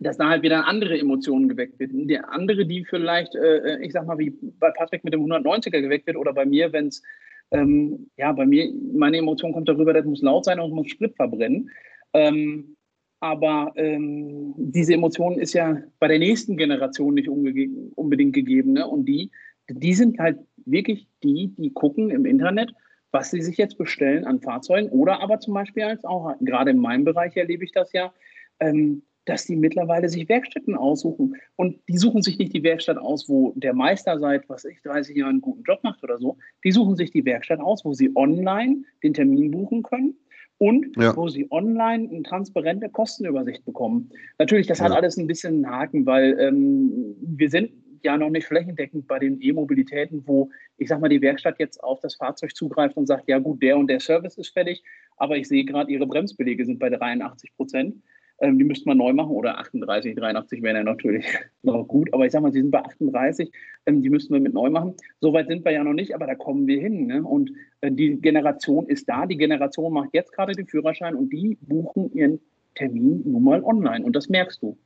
dass da halt wieder andere Emotionen geweckt wird. Die andere, die vielleicht, äh, ich sag mal, wie bei Patrick mit dem 190er geweckt wird oder bei mir, wenn es, ähm, ja, bei mir, meine Emotion kommt darüber, das muss laut sein und muss Sprit verbrennen. Ähm, aber ähm, diese Emotion ist ja bei der nächsten Generation nicht unbedingt gegeben. Ne? Und die, die sind halt wirklich die, die gucken im Internet was sie sich jetzt bestellen an Fahrzeugen oder aber zum Beispiel als auch, gerade in meinem Bereich erlebe ich das ja, ähm, dass die mittlerweile sich Werkstätten aussuchen. Und die suchen sich nicht die Werkstatt aus, wo der Meister seit, was ich, 30 Jahren einen guten Job macht oder so. Die suchen sich die Werkstatt aus, wo sie online den Termin buchen können und ja. wo sie online eine transparente Kostenübersicht bekommen. Natürlich, das ja. hat alles ein bisschen einen Haken, weil ähm, wir sind ja noch nicht flächendeckend bei den E-Mobilitäten, wo ich sag mal, die Werkstatt jetzt auf das Fahrzeug zugreift und sagt, ja gut, der und der Service ist fertig, aber ich sehe gerade, ihre Bremsbelege sind bei 83 Prozent. Ähm, die müsste man neu machen oder 38, 83 wäre ja natürlich noch gut, aber ich sag mal, sie sind bei 38, ähm, die müssten wir mit neu machen. Soweit sind wir ja noch nicht, aber da kommen wir hin. Ne? Und äh, die Generation ist da, die Generation macht jetzt gerade den Führerschein und die buchen ihren Termin nun mal online und das merkst du.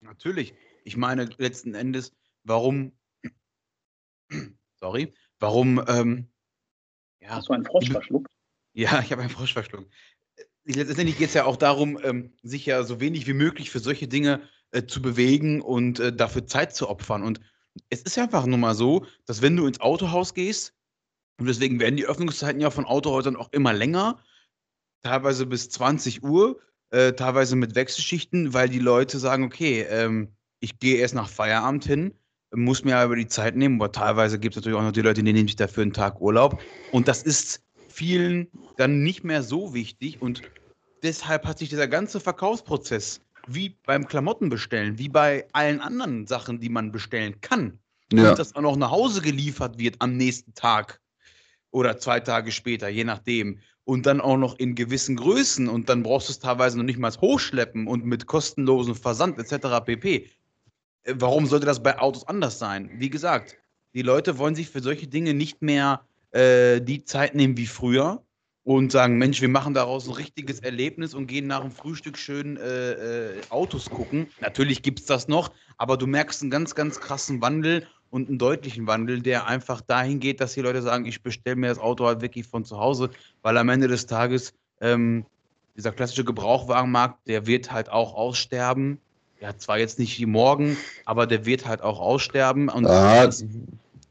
Natürlich. Ich meine, letzten Endes, warum, sorry, warum, ähm, ja. Hast du einen Frosch verschluckt? Ja, ich habe einen Frosch verschluckt. Letztendlich geht es ja auch darum, ähm, sich ja so wenig wie möglich für solche Dinge äh, zu bewegen und äh, dafür Zeit zu opfern. Und es ist einfach nur mal so, dass wenn du ins Autohaus gehst, und deswegen werden die Öffnungszeiten ja von Autohäusern auch immer länger, teilweise bis 20 Uhr, äh, teilweise mit Wechselschichten, weil die Leute sagen, okay, ähm, ich gehe erst nach Feierabend hin, muss mir aber die Zeit nehmen, aber teilweise gibt es natürlich auch noch die Leute, die nehmen sich dafür einen Tag Urlaub. Und das ist vielen dann nicht mehr so wichtig. Und deshalb hat sich dieser ganze Verkaufsprozess, wie beim Klamottenbestellen, wie bei allen anderen Sachen, die man bestellen kann, ja. und das auch noch nach Hause geliefert wird am nächsten Tag oder zwei Tage später, je nachdem. Und dann auch noch in gewissen Größen und dann brauchst du es teilweise noch nicht mal hochschleppen und mit kostenlosem Versand etc. pp. Warum sollte das bei Autos anders sein? Wie gesagt, die Leute wollen sich für solche Dinge nicht mehr äh, die Zeit nehmen wie früher und sagen, Mensch, wir machen daraus ein richtiges Erlebnis und gehen nach dem Frühstück schön äh, äh, Autos gucken. Natürlich gibt es das noch, aber du merkst einen ganz, ganz krassen Wandel und einen deutlichen Wandel, der einfach dahin geht, dass die Leute sagen, ich bestelle mir das Auto halt wirklich von zu Hause, weil am Ende des Tages ähm, dieser klassische Gebrauchwagenmarkt, der wird halt auch aussterben. Ja, zwar jetzt nicht wie morgen, aber der wird halt auch aussterben. Und ah,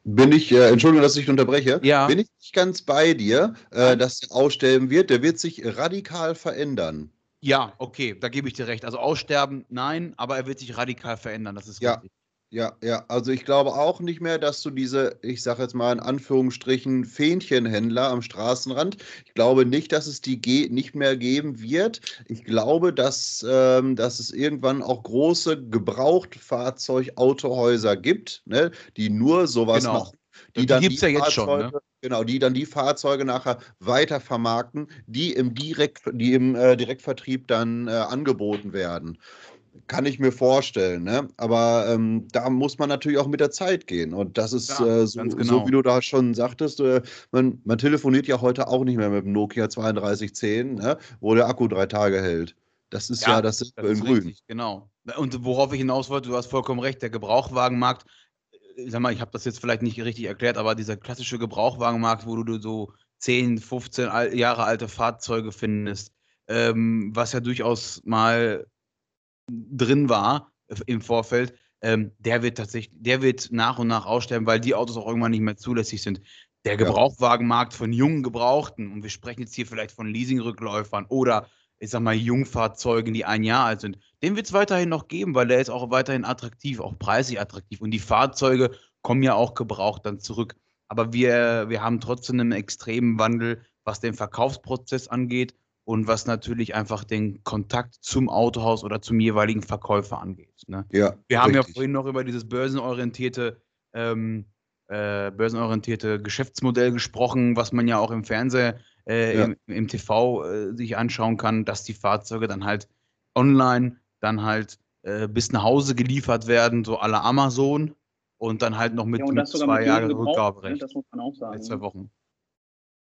bin ich, äh, Entschuldigung, dass ich unterbreche, ja. bin ich nicht ganz bei dir, äh, dass der aussterben wird. Der wird sich radikal verändern. Ja, okay, da gebe ich dir recht. Also aussterben, nein, aber er wird sich radikal verändern, das ist ja. richtig. Ja, ja, also ich glaube auch nicht mehr, dass du diese, ich sage jetzt mal in Anführungsstrichen, Fähnchenhändler am Straßenrand, ich glaube nicht, dass es die nicht mehr geben wird. Ich glaube, dass, ähm, dass es irgendwann auch große Gebrauchtfahrzeugautohäuser gibt, ne, die nur sowas genau. machen. Die, die gibt es ja jetzt schon. Ne? Genau, die dann die Fahrzeuge nachher weiter vermarkten, die im, Direkt, die im äh, Direktvertrieb dann äh, angeboten werden. Kann ich mir vorstellen, ne? Aber ähm, da muss man natürlich auch mit der Zeit gehen. Und das ist ja, äh, so, genau. so, wie du da schon sagtest, äh, man, man, telefoniert ja heute auch nicht mehr mit dem Nokia 3210, ne? wo der Akku drei Tage hält. Das ist ja, ja das, das in Grün. Richtig, genau. Und worauf ich hinaus wollte, du hast vollkommen recht, der Gebrauchwagenmarkt, ich äh, sag mal, ich habe das jetzt vielleicht nicht richtig erklärt, aber dieser klassische Gebrauchwagenmarkt, wo du so 10, 15 Jahre alte Fahrzeuge findest, ähm, was ja durchaus mal drin war äh, im Vorfeld, ähm, der wird tatsächlich, der wird nach und nach aussterben, weil die Autos auch irgendwann nicht mehr zulässig sind. Der Gebrauchwagenmarkt von jungen Gebrauchten, und wir sprechen jetzt hier vielleicht von Leasingrückläufern oder ich sag mal Jungfahrzeugen, die ein Jahr alt sind, den wird es weiterhin noch geben, weil der ist auch weiterhin attraktiv, auch preislich attraktiv. Und die Fahrzeuge kommen ja auch gebraucht dann zurück. Aber wir, wir haben trotzdem einen extremen Wandel, was den Verkaufsprozess angeht und was natürlich einfach den Kontakt zum Autohaus oder zum jeweiligen Verkäufer angeht. Ne? Ja, Wir haben richtig. ja vorhin noch über dieses börsenorientierte, ähm, äh, börsenorientierte Geschäftsmodell gesprochen, was man ja auch im Fernsehen, äh, ja. im, im, TV äh, sich anschauen kann, dass die Fahrzeuge dann halt online dann halt äh, bis nach Hause geliefert werden, so aller Amazon und dann halt noch mit, ja, mit zwei Jahren Rückgaberecht. Ne? Das muss man auch sagen. Zwei Wochen.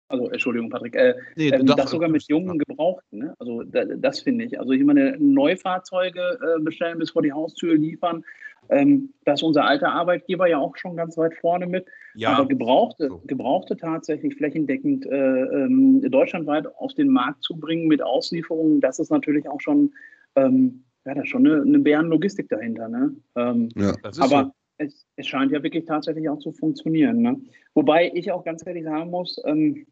Also, Entschuldigung, Patrick. Äh, nee, ähm, das sogar mit jungen Gebrauchten. Ne? Also, da, das finde ich. Also, ich meine, Neufahrzeuge äh, bestellen, bis vor die Haustür liefern. Ähm, da ist unser alter Arbeitgeber ja auch schon ganz weit vorne mit. Ja. Aber Gebrauchte, so. Gebrauchte tatsächlich flächendeckend äh, ähm, deutschlandweit auf den Markt zu bringen mit Auslieferungen, das ist natürlich auch schon, ähm, ja, das ist schon eine, eine Bärenlogistik dahinter. Ne? Ähm, ja, aber so. es, es, scheint ja wirklich tatsächlich auch zu funktionieren. Ne? Wobei ich auch ganz ehrlich sagen muss, ähm,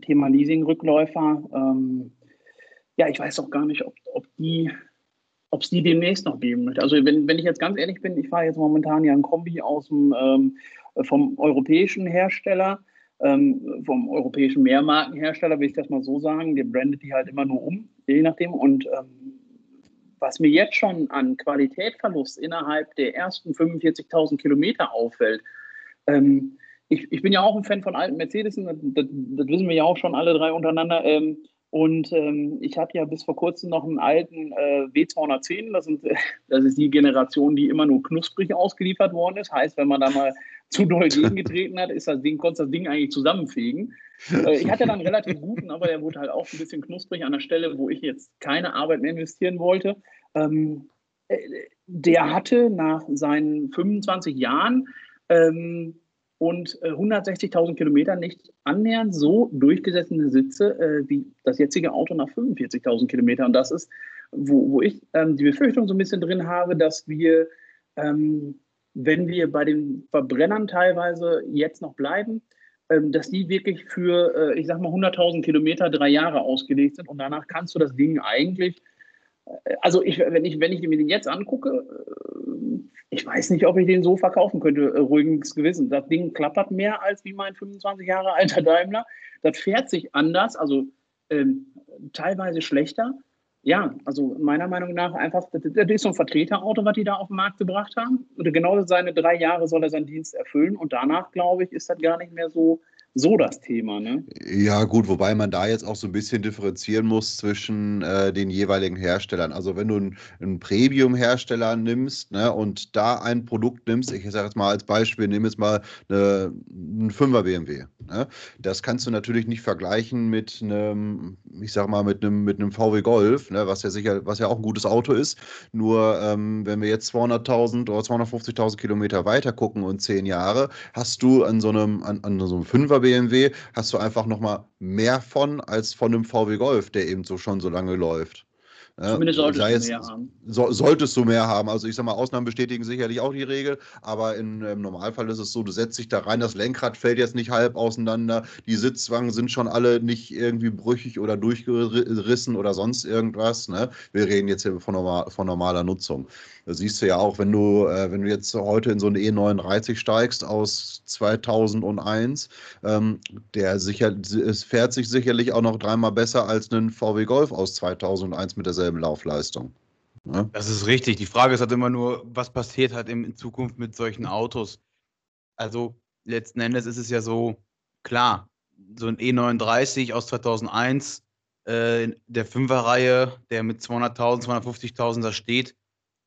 Thema Leasing-Rückläufer. Ähm, ja, ich weiß auch gar nicht, ob, ob die ob es die demnächst noch geben möchte. Also wenn, wenn ich jetzt ganz ehrlich bin, ich fahre jetzt momentan ja ein Kombi aus dem, ähm, vom europäischen Hersteller, ähm, vom europäischen Mehrmarkenhersteller, will ich das mal so sagen. Der brandet die halt immer nur um, je nachdem. Und ähm, was mir jetzt schon an Qualitätverlust innerhalb der ersten 45.000 Kilometer auffällt, ähm, ich, ich bin ja auch ein Fan von alten Mercedes, das, das, das wissen wir ja auch schon alle drei untereinander. Ähm, und ähm, ich hatte ja bis vor kurzem noch einen alten äh, W210. Das, sind, das ist die Generation, die immer nur knusprig ausgeliefert worden ist. Heißt, wenn man da mal zu doll gegengetreten hat, ist das Ding, konnte das Ding eigentlich zusammenfegen. Äh, ich hatte dann einen relativ guten, aber der wurde halt auch ein bisschen knusprig an der Stelle, wo ich jetzt keine Arbeit mehr investieren wollte. Ähm, äh, der hatte nach seinen 25 Jahren ähm, und äh, 160.000 Kilometer nicht annähernd so durchgesetzene Sitze äh, wie das jetzige Auto nach 45.000 Kilometern. Und das ist, wo, wo ich ähm, die Befürchtung so ein bisschen drin habe, dass wir, ähm, wenn wir bei den Verbrennern teilweise jetzt noch bleiben, ähm, dass die wirklich für, äh, ich sag mal, 100.000 Kilometer drei Jahre ausgelegt sind. Und danach kannst du das Ding eigentlich äh, also ich, wenn ich, wenn ich mir den jetzt angucke, äh, ich weiß nicht, ob ich den so verkaufen könnte, äh, ruhiges Gewissen. Das Ding klappert mehr als wie mein 25 Jahre alter Daimler. Das fährt sich anders, also ähm, teilweise schlechter. Ja, also meiner Meinung nach einfach, das, das ist so ein Vertreterauto, was die da auf den Markt gebracht haben. Und genau seine drei Jahre soll er seinen Dienst erfüllen. Und danach, glaube ich, ist das gar nicht mehr so, so das Thema, ne? Ja, gut, wobei man da jetzt auch so ein bisschen differenzieren muss zwischen äh, den jeweiligen Herstellern. Also wenn du einen, Premium-Hersteller nimmst ne, und da ein Produkt nimmst, ich sage jetzt mal als Beispiel, nimm jetzt mal eine, einen 5er BMW. Ne? Das kannst du natürlich nicht vergleichen mit einem, ich sag mal, mit einem, mit einem VW Golf, ne, was ja sicher, was ja auch ein gutes Auto ist. Nur ähm, wenn wir jetzt 200.000 oder 250.000 Kilometer weiter gucken und zehn Jahre, hast du an so einem, an, an so einem 5er BMW hast du einfach nochmal mehr von als von einem VW Golf, der eben so schon so lange läuft. Zumindest solltest du mehr haben. So, solltest du mehr haben. Also ich sag mal, Ausnahmen bestätigen sicherlich auch die Regel, aber in, im Normalfall ist es so, du setzt dich da rein, das Lenkrad fällt jetzt nicht halb auseinander, die Sitzwangen sind schon alle nicht irgendwie brüchig oder durchgerissen oder sonst irgendwas. Ne? Wir reden jetzt hier von, normal, von normaler Nutzung. Das siehst du ja auch, wenn du, äh, wenn du jetzt heute in so einen E39 steigst aus 2001, ähm, der sicher, es fährt sich sicherlich auch noch dreimal besser als ein VW Golf aus 2001 mit derselben Laufleistung. Ja? Das ist richtig. Die Frage ist halt immer nur, was passiert halt in Zukunft mit solchen Autos? Also letzten Endes ist es ja so, klar, so ein E39 aus 2001, äh, der Fünferreihe, der mit 200.000, 250.000 da steht,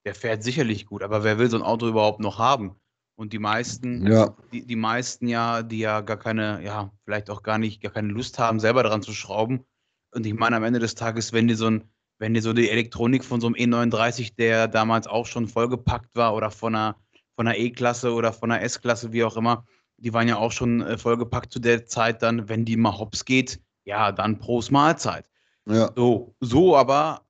der fährt sicherlich gut, aber wer will so ein Auto überhaupt noch haben? Und die meisten, ja. die, die meisten ja, die ja gar keine, ja, vielleicht auch gar nicht, gar keine Lust haben, selber daran zu schrauben. Und ich meine, am Ende des Tages, wenn die so ein, wenn dir so die Elektronik von so einem E39, der damals auch schon vollgepackt war, oder von einer, von einer E-Klasse oder von einer S-Klasse, wie auch immer, die waren ja auch schon äh, vollgepackt zu der Zeit dann, wenn die mal hops geht, ja, dann pros Mahlzeit. Ja. So, so aber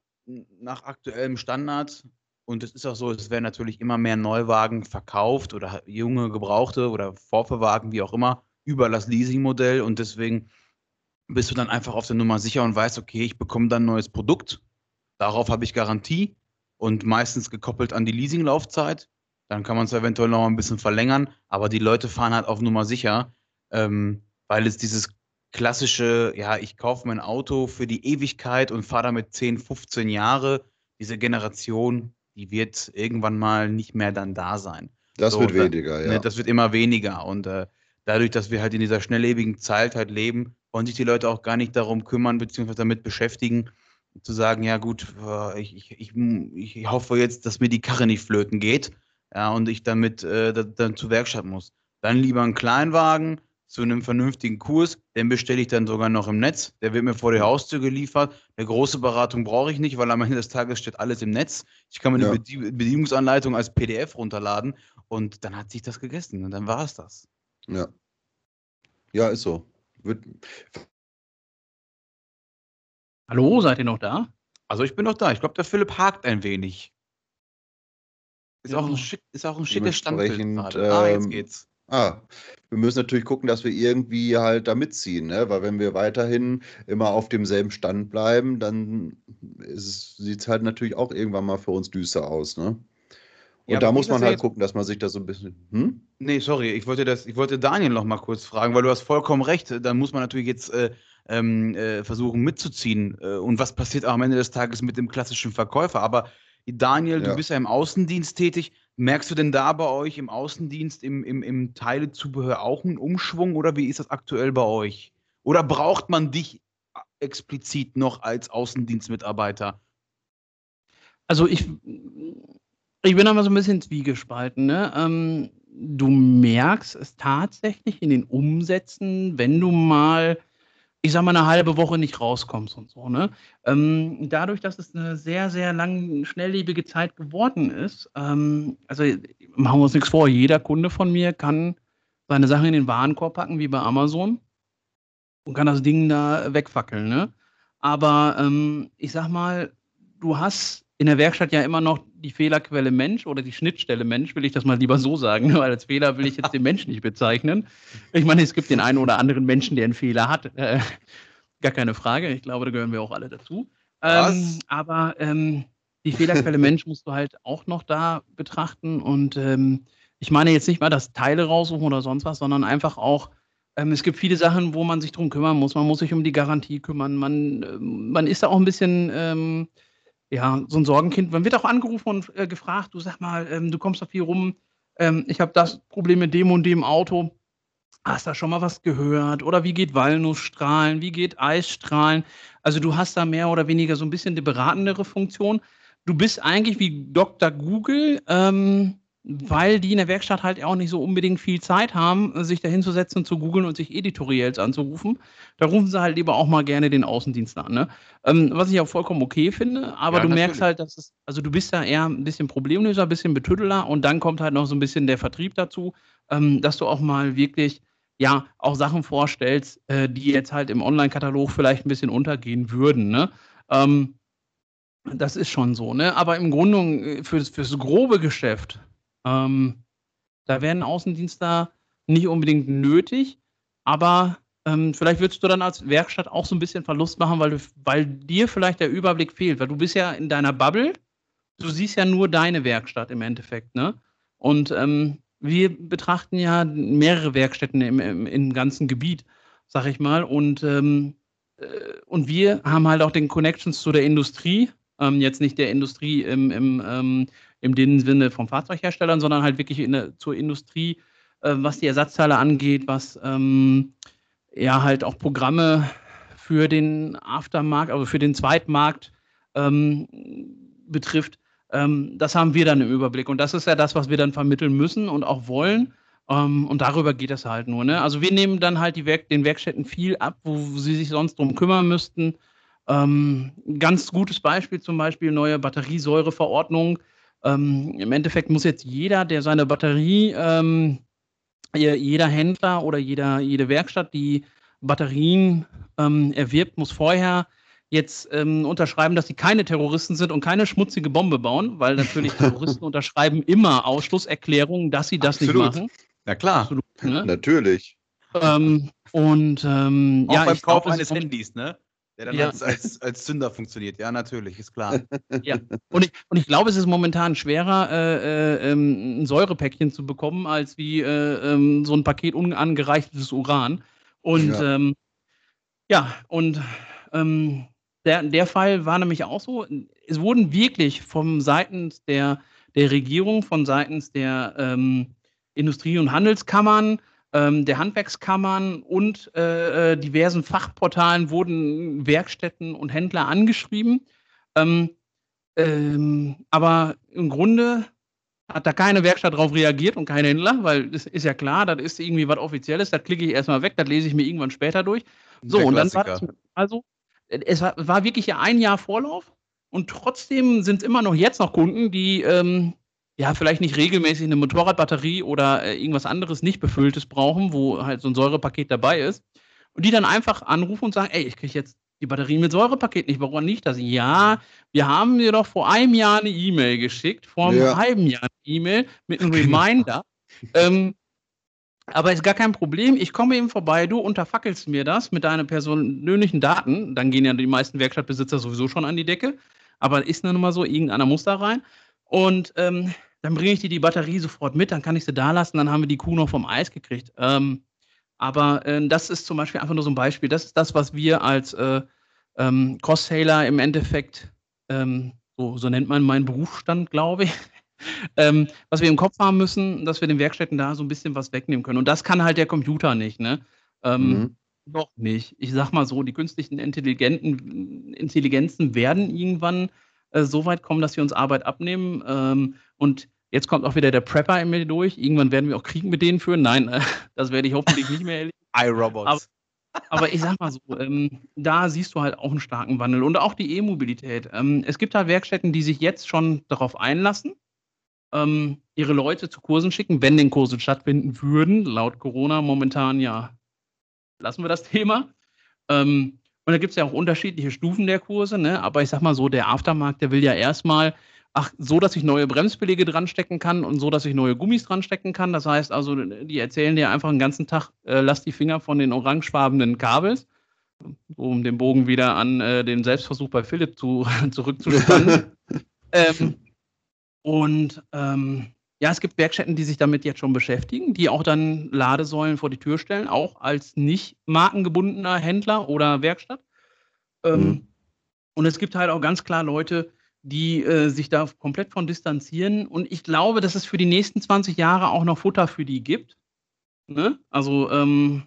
nach aktuellem Standard und es ist auch so, es werden natürlich immer mehr Neuwagen verkauft oder junge Gebrauchte oder Vorverwagen, wie auch immer, über das Leasingmodell. Und deswegen bist du dann einfach auf der Nummer sicher und weißt, okay, ich bekomme dann ein neues Produkt. Darauf habe ich Garantie und meistens gekoppelt an die Leasinglaufzeit. Dann kann man es eventuell noch ein bisschen verlängern, aber die Leute fahren halt auf Nummer sicher, ähm, weil es dieses klassische, ja, ich kaufe mein Auto für die Ewigkeit und fahre damit 10, 15 Jahre. Diese Generation die wird irgendwann mal nicht mehr dann da sein. Das so, wird weniger, ja. Ne, das wird immer weniger. Und äh, dadurch, dass wir halt in dieser schnelllebigen Zeit halt leben, wollen sich die Leute auch gar nicht darum kümmern, beziehungsweise damit beschäftigen, zu sagen, ja gut, äh, ich, ich, ich, ich hoffe jetzt, dass mir die Karre nicht flöten geht ja, und ich damit äh, dann zur Werkstatt muss. Dann lieber einen Kleinwagen, zu einem vernünftigen Kurs. Den bestelle ich dann sogar noch im Netz. Der wird mir vor die Haustür geliefert. Eine große Beratung brauche ich nicht, weil am Ende des Tages steht alles im Netz. Ich kann mir ja. eine Bedienungsanleitung als PDF runterladen und dann hat sich das gegessen und dann war es das. Ja. Ja, ist so. Wird... Hallo, seid ihr noch da? Also ich bin noch da. Ich glaube, der Philipp hakt ein wenig. Ist, ja. auch, ein schick, ist auch ein schickes Standbild gerade. ah, jetzt ähm, geht's. Ah, wir müssen natürlich gucken, dass wir irgendwie halt da mitziehen, ne? Weil wenn wir weiterhin immer auf demselben Stand bleiben, dann sieht es halt natürlich auch irgendwann mal für uns düster aus, ne? Und ja, da muss man halt gucken, dass man sich da so ein bisschen. Hm? Nee, sorry, ich wollte das, ich wollte Daniel noch mal kurz fragen, weil du hast vollkommen recht. Da muss man natürlich jetzt äh, ähm, äh, versuchen mitzuziehen. Äh, und was passiert auch am Ende des Tages mit dem klassischen Verkäufer? Aber Daniel, ja. du bist ja im Außendienst tätig. Merkst du denn da bei euch im Außendienst, im, im, im Teilezubehör auch einen Umschwung oder wie ist das aktuell bei euch? Oder braucht man dich explizit noch als Außendienstmitarbeiter? Also ich, ich bin aber so ein bisschen zwiegespalten. Ne? Ähm, du merkst es tatsächlich in den Umsätzen, wenn du mal ich sag mal, eine halbe Woche nicht rauskommst und so, ne? Ähm, dadurch, dass es eine sehr, sehr lang, schnelllebige Zeit geworden ist, ähm, also machen wir uns nichts vor, jeder Kunde von mir kann seine Sachen in den Warenkorb packen, wie bei Amazon, und kann das Ding da wegfackeln, ne? Aber ähm, ich sag mal, du hast in der Werkstatt ja immer noch die Fehlerquelle Mensch oder die Schnittstelle Mensch, will ich das mal lieber so sagen, weil als Fehler will ich jetzt den Menschen nicht bezeichnen. Ich meine, es gibt den einen oder anderen Menschen, der einen Fehler hat. Äh, gar keine Frage. Ich glaube, da gehören wir auch alle dazu. Ähm, aber ähm, die Fehlerquelle Mensch musst du halt auch noch da betrachten. Und ähm, ich meine jetzt nicht mal das Teile raussuchen oder sonst was, sondern einfach auch, ähm, es gibt viele Sachen, wo man sich drum kümmern muss. Man muss sich um die Garantie kümmern. Man, äh, man ist da auch ein bisschen ähm, ja, so ein Sorgenkind. Man wird auch angerufen und äh, gefragt, du sag mal, ähm, du kommst doch viel rum, ähm, ich habe das Problem mit dem und dem Auto. Hast du da schon mal was gehört? Oder wie geht Walnussstrahlen? Wie geht Eisstrahlen? Also du hast da mehr oder weniger so ein bisschen die beratendere Funktion. Du bist eigentlich wie Dr. Google, ähm, weil die in der Werkstatt halt auch nicht so unbedingt viel Zeit haben, sich da hinzusetzen, zu googeln und sich Editorials anzurufen. Da rufen sie halt lieber auch mal gerne den Außendienst an. Ne? Ähm, was ich auch vollkommen okay finde, aber ja, du merkst halt, dass es, also du bist da eher ein bisschen Problemlöser, ein bisschen Betüdeler und dann kommt halt noch so ein bisschen der Vertrieb dazu, ähm, dass du auch mal wirklich ja auch Sachen vorstellst, äh, die jetzt halt im Online-Katalog vielleicht ein bisschen untergehen würden. Ne? Ähm, das ist schon so, ne? Aber im Grunde äh, fürs, fürs grobe Geschäft, ähm, da werden Außendienstler nicht unbedingt nötig, aber ähm, vielleicht würdest du dann als Werkstatt auch so ein bisschen Verlust machen, weil, du, weil dir vielleicht der Überblick fehlt, weil du bist ja in deiner Bubble, du siehst ja nur deine Werkstatt im Endeffekt, ne? Und ähm, wir betrachten ja mehrere Werkstätten im, im, im ganzen Gebiet, sag ich mal, und, ähm, äh, und wir haben halt auch den Connections zu der Industrie, ähm, jetzt nicht der Industrie im, im, ähm, im Sinne von Fahrzeugherstellern, sondern halt wirklich in der, zur Industrie, äh, was die Ersatzteile angeht, was ähm, ja halt auch Programme für den Aftermarkt, also für den Zweitmarkt ähm, betrifft. Ähm, das haben wir dann im Überblick. Und das ist ja das, was wir dann vermitteln müssen und auch wollen. Um, ähm, und darüber geht es halt nur. Ne? Also wir nehmen dann halt die Werk den Werkstätten viel ab, wo sie sich sonst drum kümmern müssten. Ähm, ganz gutes Beispiel zum Beispiel neue Batteriesäureverordnung. Ähm, Im Endeffekt muss jetzt jeder, der seine Batterie ähm, jeder Händler oder jeder, jede Werkstatt, die Batterien ähm, erwirbt, muss vorher jetzt ähm, unterschreiben, dass sie keine Terroristen sind und keine schmutzige Bombe bauen, weil natürlich Terroristen unterschreiben immer Ausschlusserklärungen, dass sie das Absolut. nicht machen. Ja klar. Absolut, ne? Natürlich. Ähm, und ähm, Auch ja, beim Kauf eines Handys, ne? Der dann ja. als, als, als Zünder funktioniert. Ja, natürlich, ist klar. Ja. Und ich, und ich glaube, es ist momentan schwerer, äh, äh, ähm, ein Säurepäckchen zu bekommen, als wie äh, ähm, so ein Paket unangereichtes Uran. Und ja, ähm, ja und ähm, der, der Fall war nämlich auch so. Es wurden wirklich vom seitens der, der Regierung, von seitens der ähm, Industrie- und Handelskammern, ähm, der Handwerkskammern und äh, äh, diversen Fachportalen wurden Werkstätten und Händler angeschrieben. Ähm, ähm, aber im Grunde hat da keine Werkstatt darauf reagiert und kein Händler, weil das ist ja klar, das ist irgendwie was Offizielles, das klicke ich erstmal weg, das lese ich mir irgendwann später durch. So, und dann war das also, es war, war, wirklich ja ein Jahr Vorlauf und trotzdem sind es immer noch jetzt noch Kunden, die ähm, ja, vielleicht nicht regelmäßig eine Motorradbatterie oder äh, irgendwas anderes nicht befülltes brauchen, wo halt so ein Säurepaket dabei ist. Und die dann einfach anrufen und sagen, ey, ich kriege jetzt die Batterie mit Säurepaket nicht. Warum nicht das? Ja, wir haben dir doch vor einem Jahr eine E-Mail geschickt, vor einem ja. halben Jahr eine E-Mail mit einem genau. Reminder. ähm, aber ist gar kein Problem. Ich komme eben vorbei, du unterfackelst mir das mit deinen persönlichen Daten. Dann gehen ja die meisten Werkstattbesitzer sowieso schon an die Decke. Aber ist nun mal so, irgendeiner muss da rein. Und ähm, dann bringe ich dir die Batterie sofort mit, dann kann ich sie da lassen, dann haben wir die Kuh noch vom Eis gekriegt. Ähm, aber äh, das ist zum Beispiel einfach nur so ein Beispiel. Das ist das, was wir als äh, ähm, Cross-Sailor im Endeffekt, ähm, so, so, nennt man meinen Berufsstand, glaube ich, ähm, was wir im Kopf haben müssen, dass wir den Werkstätten da so ein bisschen was wegnehmen können. Und das kann halt der Computer nicht, ne? Ähm, mhm. Noch nicht. Ich sag mal so, die künstlichen Intelligenten, Intelligenzen werden irgendwann äh, so weit kommen, dass sie uns Arbeit abnehmen. Ähm, und jetzt kommt auch wieder der Prepper in mir durch. Irgendwann werden wir auch Krieg mit denen führen. Nein, äh, das werde ich hoffentlich nicht mehr erleben. iRobots. Aber, aber ich sag mal so, ähm, da siehst du halt auch einen starken Wandel und auch die E-Mobilität. Ähm, es gibt halt Werkstätten, die sich jetzt schon darauf einlassen, ähm, ihre Leute zu Kursen schicken, wenn den Kurse stattfinden würden. Laut Corona momentan ja, lassen wir das Thema. Ähm, und da gibt es ja auch unterschiedliche Stufen der Kurse, ne? aber ich sag mal so, der Aftermarkt, der will ja erstmal, ach, so, dass ich neue Bremsbeläge dran stecken kann und so, dass ich neue Gummis dran stecken kann. Das heißt also, die erzählen dir einfach den ganzen Tag, äh, lass die Finger von den orangefarbenen Kabels, um den Bogen wieder an äh, den Selbstversuch bei Philipp zu, zurückzuspannen. ähm, und ähm, ja, es gibt Werkstätten, die sich damit jetzt schon beschäftigen, die auch dann Ladesäulen vor die Tür stellen, auch als nicht markengebundener Händler oder Werkstatt. Ähm, mhm. Und es gibt halt auch ganz klar Leute, die äh, sich da komplett von distanzieren. Und ich glaube, dass es für die nächsten 20 Jahre auch noch Futter für die gibt. Ne? Also, ähm,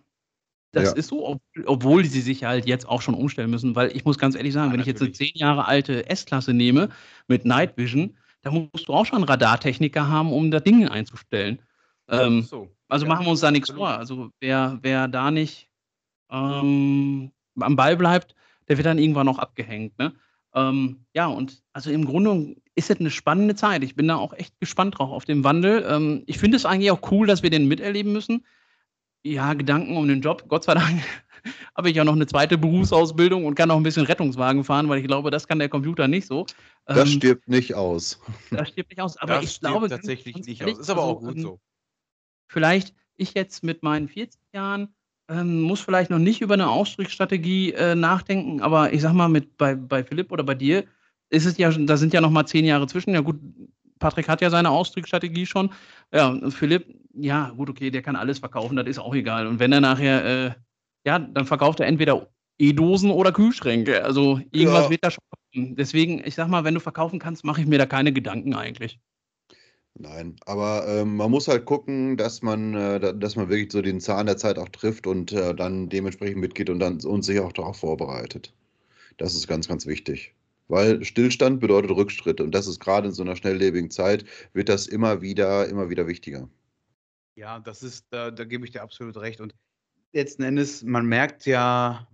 das ja. ist so, ob, obwohl sie sich halt jetzt auch schon umstellen müssen, weil ich muss ganz ehrlich sagen, ja, wenn natürlich. ich jetzt eine 10 Jahre alte S-Klasse nehme mit Night Vision, da musst du auch schon Radartechniker haben, um da Dinge einzustellen. Ähm, so. Also ja, machen wir uns da nichts vor. Also wer, wer da nicht ähm, am Ball bleibt, der wird dann irgendwann noch abgehängt. Ne? Ähm, ja, und also im Grunde ist es eine spannende Zeit. Ich bin da auch echt gespannt drauf auf den Wandel. Ähm, ich finde es eigentlich auch cool, dass wir den miterleben müssen. Ja, Gedanken um den Job. Gott sei Dank habe ich ja noch eine zweite Berufsausbildung und kann auch ein bisschen Rettungswagen fahren, weil ich glaube, das kann der Computer nicht so. Das ähm, stirbt nicht aus. Das stirbt nicht aus, aber das ich glaube tatsächlich nicht aus. Ist aber auch gut so. Vielleicht ich jetzt mit meinen 40 Jahren ähm, muss vielleicht noch nicht über eine Ausstiegsstrategie äh, nachdenken, aber ich sag mal, mit bei, bei Philipp oder bei dir ist es ja, da sind ja noch mal zehn Jahre zwischen. Ja gut, Patrick hat ja seine Ausstiegsstrategie schon. Ja, und Philipp, ja gut, okay, der kann alles verkaufen, das ist auch egal. Und wenn er nachher, äh, ja, dann verkauft er entweder E-Dosen oder Kühlschränke. Also irgendwas ja. wird da schon kommen. Deswegen, ich sag mal, wenn du verkaufen kannst, mache ich mir da keine Gedanken eigentlich. Nein, aber ähm, man muss halt gucken, dass man, äh, dass man wirklich so den Zahn der Zeit auch trifft und äh, dann dementsprechend mitgeht und dann und sich auch darauf vorbereitet. Das ist ganz, ganz wichtig. Weil Stillstand bedeutet Rückschritt und das ist gerade in so einer schnelllebigen Zeit, wird das immer wieder, immer wieder wichtiger. Ja, das ist, da, da gebe ich dir absolut recht. Und letzten Endes, man merkt ja,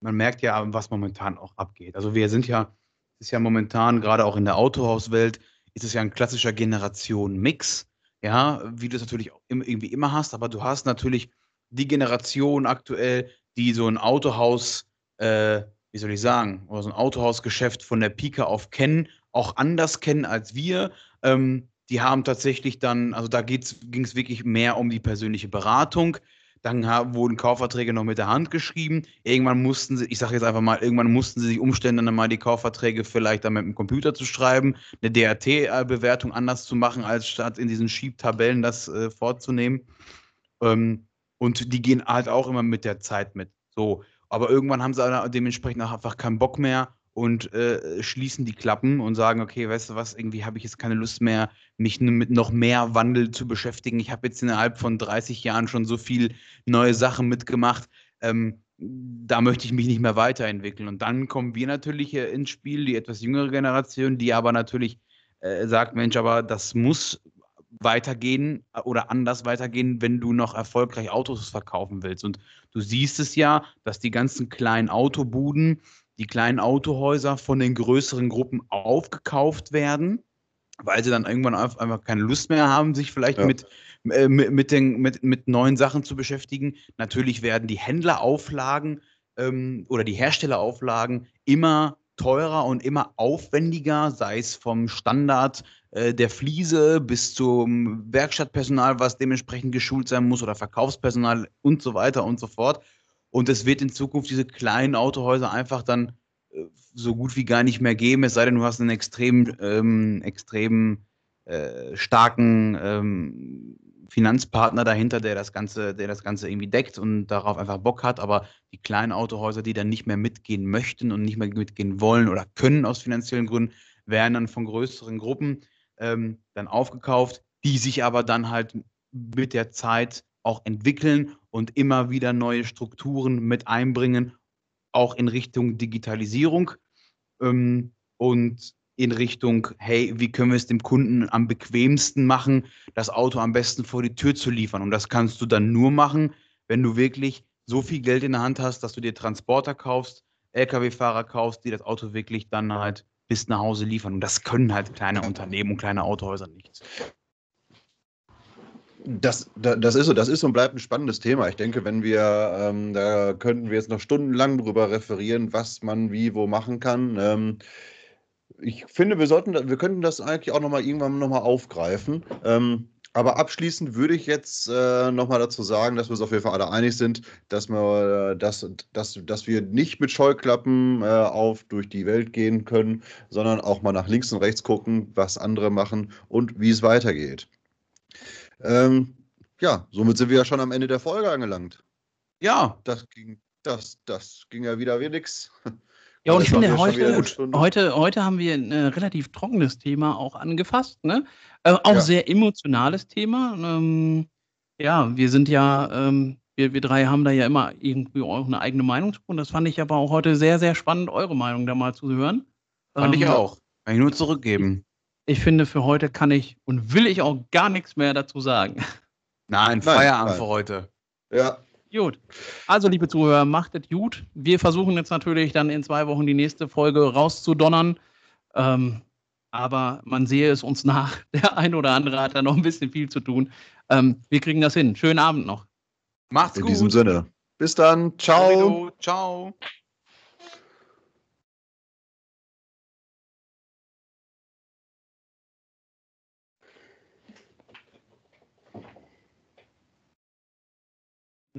man merkt ja, was momentan auch abgeht. Also wir sind ja, ist ja momentan gerade auch in der Autohauswelt, ist es ja ein klassischer Generation-Mix, ja, wie du es natürlich irgendwie immer hast, aber du hast natürlich die Generation aktuell, die so ein Autohaus, äh, wie soll ich sagen, oder so ein Autohausgeschäft von der Pike auf kennen, auch anders kennen als wir. Ähm, die haben tatsächlich dann, also da ging es wirklich mehr um die persönliche Beratung. Dann wurden Kaufverträge noch mit der Hand geschrieben. Irgendwann mussten sie, ich sage jetzt einfach mal, irgendwann mussten sie sich umstellen, dann mal die Kaufverträge vielleicht dann mit dem Computer zu schreiben, eine DRT-Bewertung anders zu machen, als statt in diesen Schiebtabellen das äh, vorzunehmen. Ähm, und die gehen halt auch immer mit der Zeit mit. So. Aber irgendwann haben sie dementsprechend auch einfach keinen Bock mehr und äh, schließen die Klappen und sagen, okay, weißt du was, irgendwie habe ich jetzt keine Lust mehr, mich mit noch mehr Wandel zu beschäftigen. Ich habe jetzt innerhalb von 30 Jahren schon so viel neue Sachen mitgemacht. Ähm, da möchte ich mich nicht mehr weiterentwickeln. Und dann kommen wir natürlich ins Spiel, die etwas jüngere Generation, die aber natürlich äh, sagt, Mensch, aber das muss weitergehen oder anders weitergehen, wenn du noch erfolgreich Autos verkaufen willst. Und du siehst es ja, dass die ganzen kleinen Autobuden, die kleinen Autohäuser von den größeren Gruppen aufgekauft werden, weil sie dann irgendwann einfach keine Lust mehr haben, sich vielleicht ja. mit, äh, mit, mit, den, mit, mit neuen Sachen zu beschäftigen. Natürlich werden die Händlerauflagen ähm, oder die Herstellerauflagen immer teurer und immer aufwendiger, sei es vom Standard äh, der Fliese bis zum Werkstattpersonal, was dementsprechend geschult sein muss oder Verkaufspersonal und so weiter und so fort. Und es wird in Zukunft diese kleinen Autohäuser einfach dann äh, so gut wie gar nicht mehr geben, es sei denn, du hast einen extrem, ähm, extrem äh, starken ähm, Finanzpartner dahinter, der das Ganze, der das Ganze irgendwie deckt und darauf einfach Bock hat. Aber die kleinen Autohäuser, die dann nicht mehr mitgehen möchten und nicht mehr mitgehen wollen oder können aus finanziellen Gründen, werden dann von größeren Gruppen ähm, dann aufgekauft, die sich aber dann halt mit der Zeit auch entwickeln und immer wieder neue Strukturen mit einbringen, auch in Richtung Digitalisierung ähm, und in Richtung, hey, wie können wir es dem Kunden am bequemsten machen, das Auto am besten vor die Tür zu liefern. Und das kannst du dann nur machen, wenn du wirklich so viel Geld in der Hand hast, dass du dir Transporter kaufst, Lkw-Fahrer kaufst, die das Auto wirklich dann halt bis nach Hause liefern. Und das können halt kleine Unternehmen und kleine Autohäuser nicht. Das, das, ist so, das ist und bleibt ein spannendes Thema. Ich denke, wenn wir, ähm, da könnten wir jetzt noch stundenlang drüber referieren, was man wie wo machen kann. Ähm, ich finde, wir sollten, wir könnten das eigentlich auch nochmal irgendwann nochmal aufgreifen. Ähm, aber abschließend würde ich jetzt äh, nochmal dazu sagen, dass wir uns auf jeden Fall alle einig sind, dass wir, äh, dass, dass, dass wir nicht mit Scheuklappen äh, auf durch die Welt gehen können, sondern auch mal nach links und rechts gucken, was andere machen und wie es weitergeht. Ähm, ja, somit sind wir ja schon am Ende der Folge angelangt. Ja. Das ging, das, das ging ja wieder wie nix. Ja, und ich finde, heute, heute, heute haben wir ein äh, relativ trockenes Thema auch angefasst, ne? Äh, auch ja. sehr emotionales Thema. Ähm, ja, wir sind ja, ähm, wir, wir drei haben da ja immer irgendwie auch eine eigene Meinung zu. Und das fand ich aber auch heute sehr, sehr spannend, eure Meinung da mal zu hören. Fand ähm, ich auch. Kann ich nur zurückgeben. Ich finde, für heute kann ich und will ich auch gar nichts mehr dazu sagen. Nein, Feierabend nein. für heute. Ja. Gut. Also, liebe Zuhörer, macht es gut. Wir versuchen jetzt natürlich dann in zwei Wochen die nächste Folge rauszudonnern. Ähm, aber man sehe es uns nach. Der ein oder andere hat da noch ein bisschen viel zu tun. Ähm, wir kriegen das hin. Schönen Abend noch. Macht's In gut. In diesem Sinne. Bis dann. Ciao. Ciao.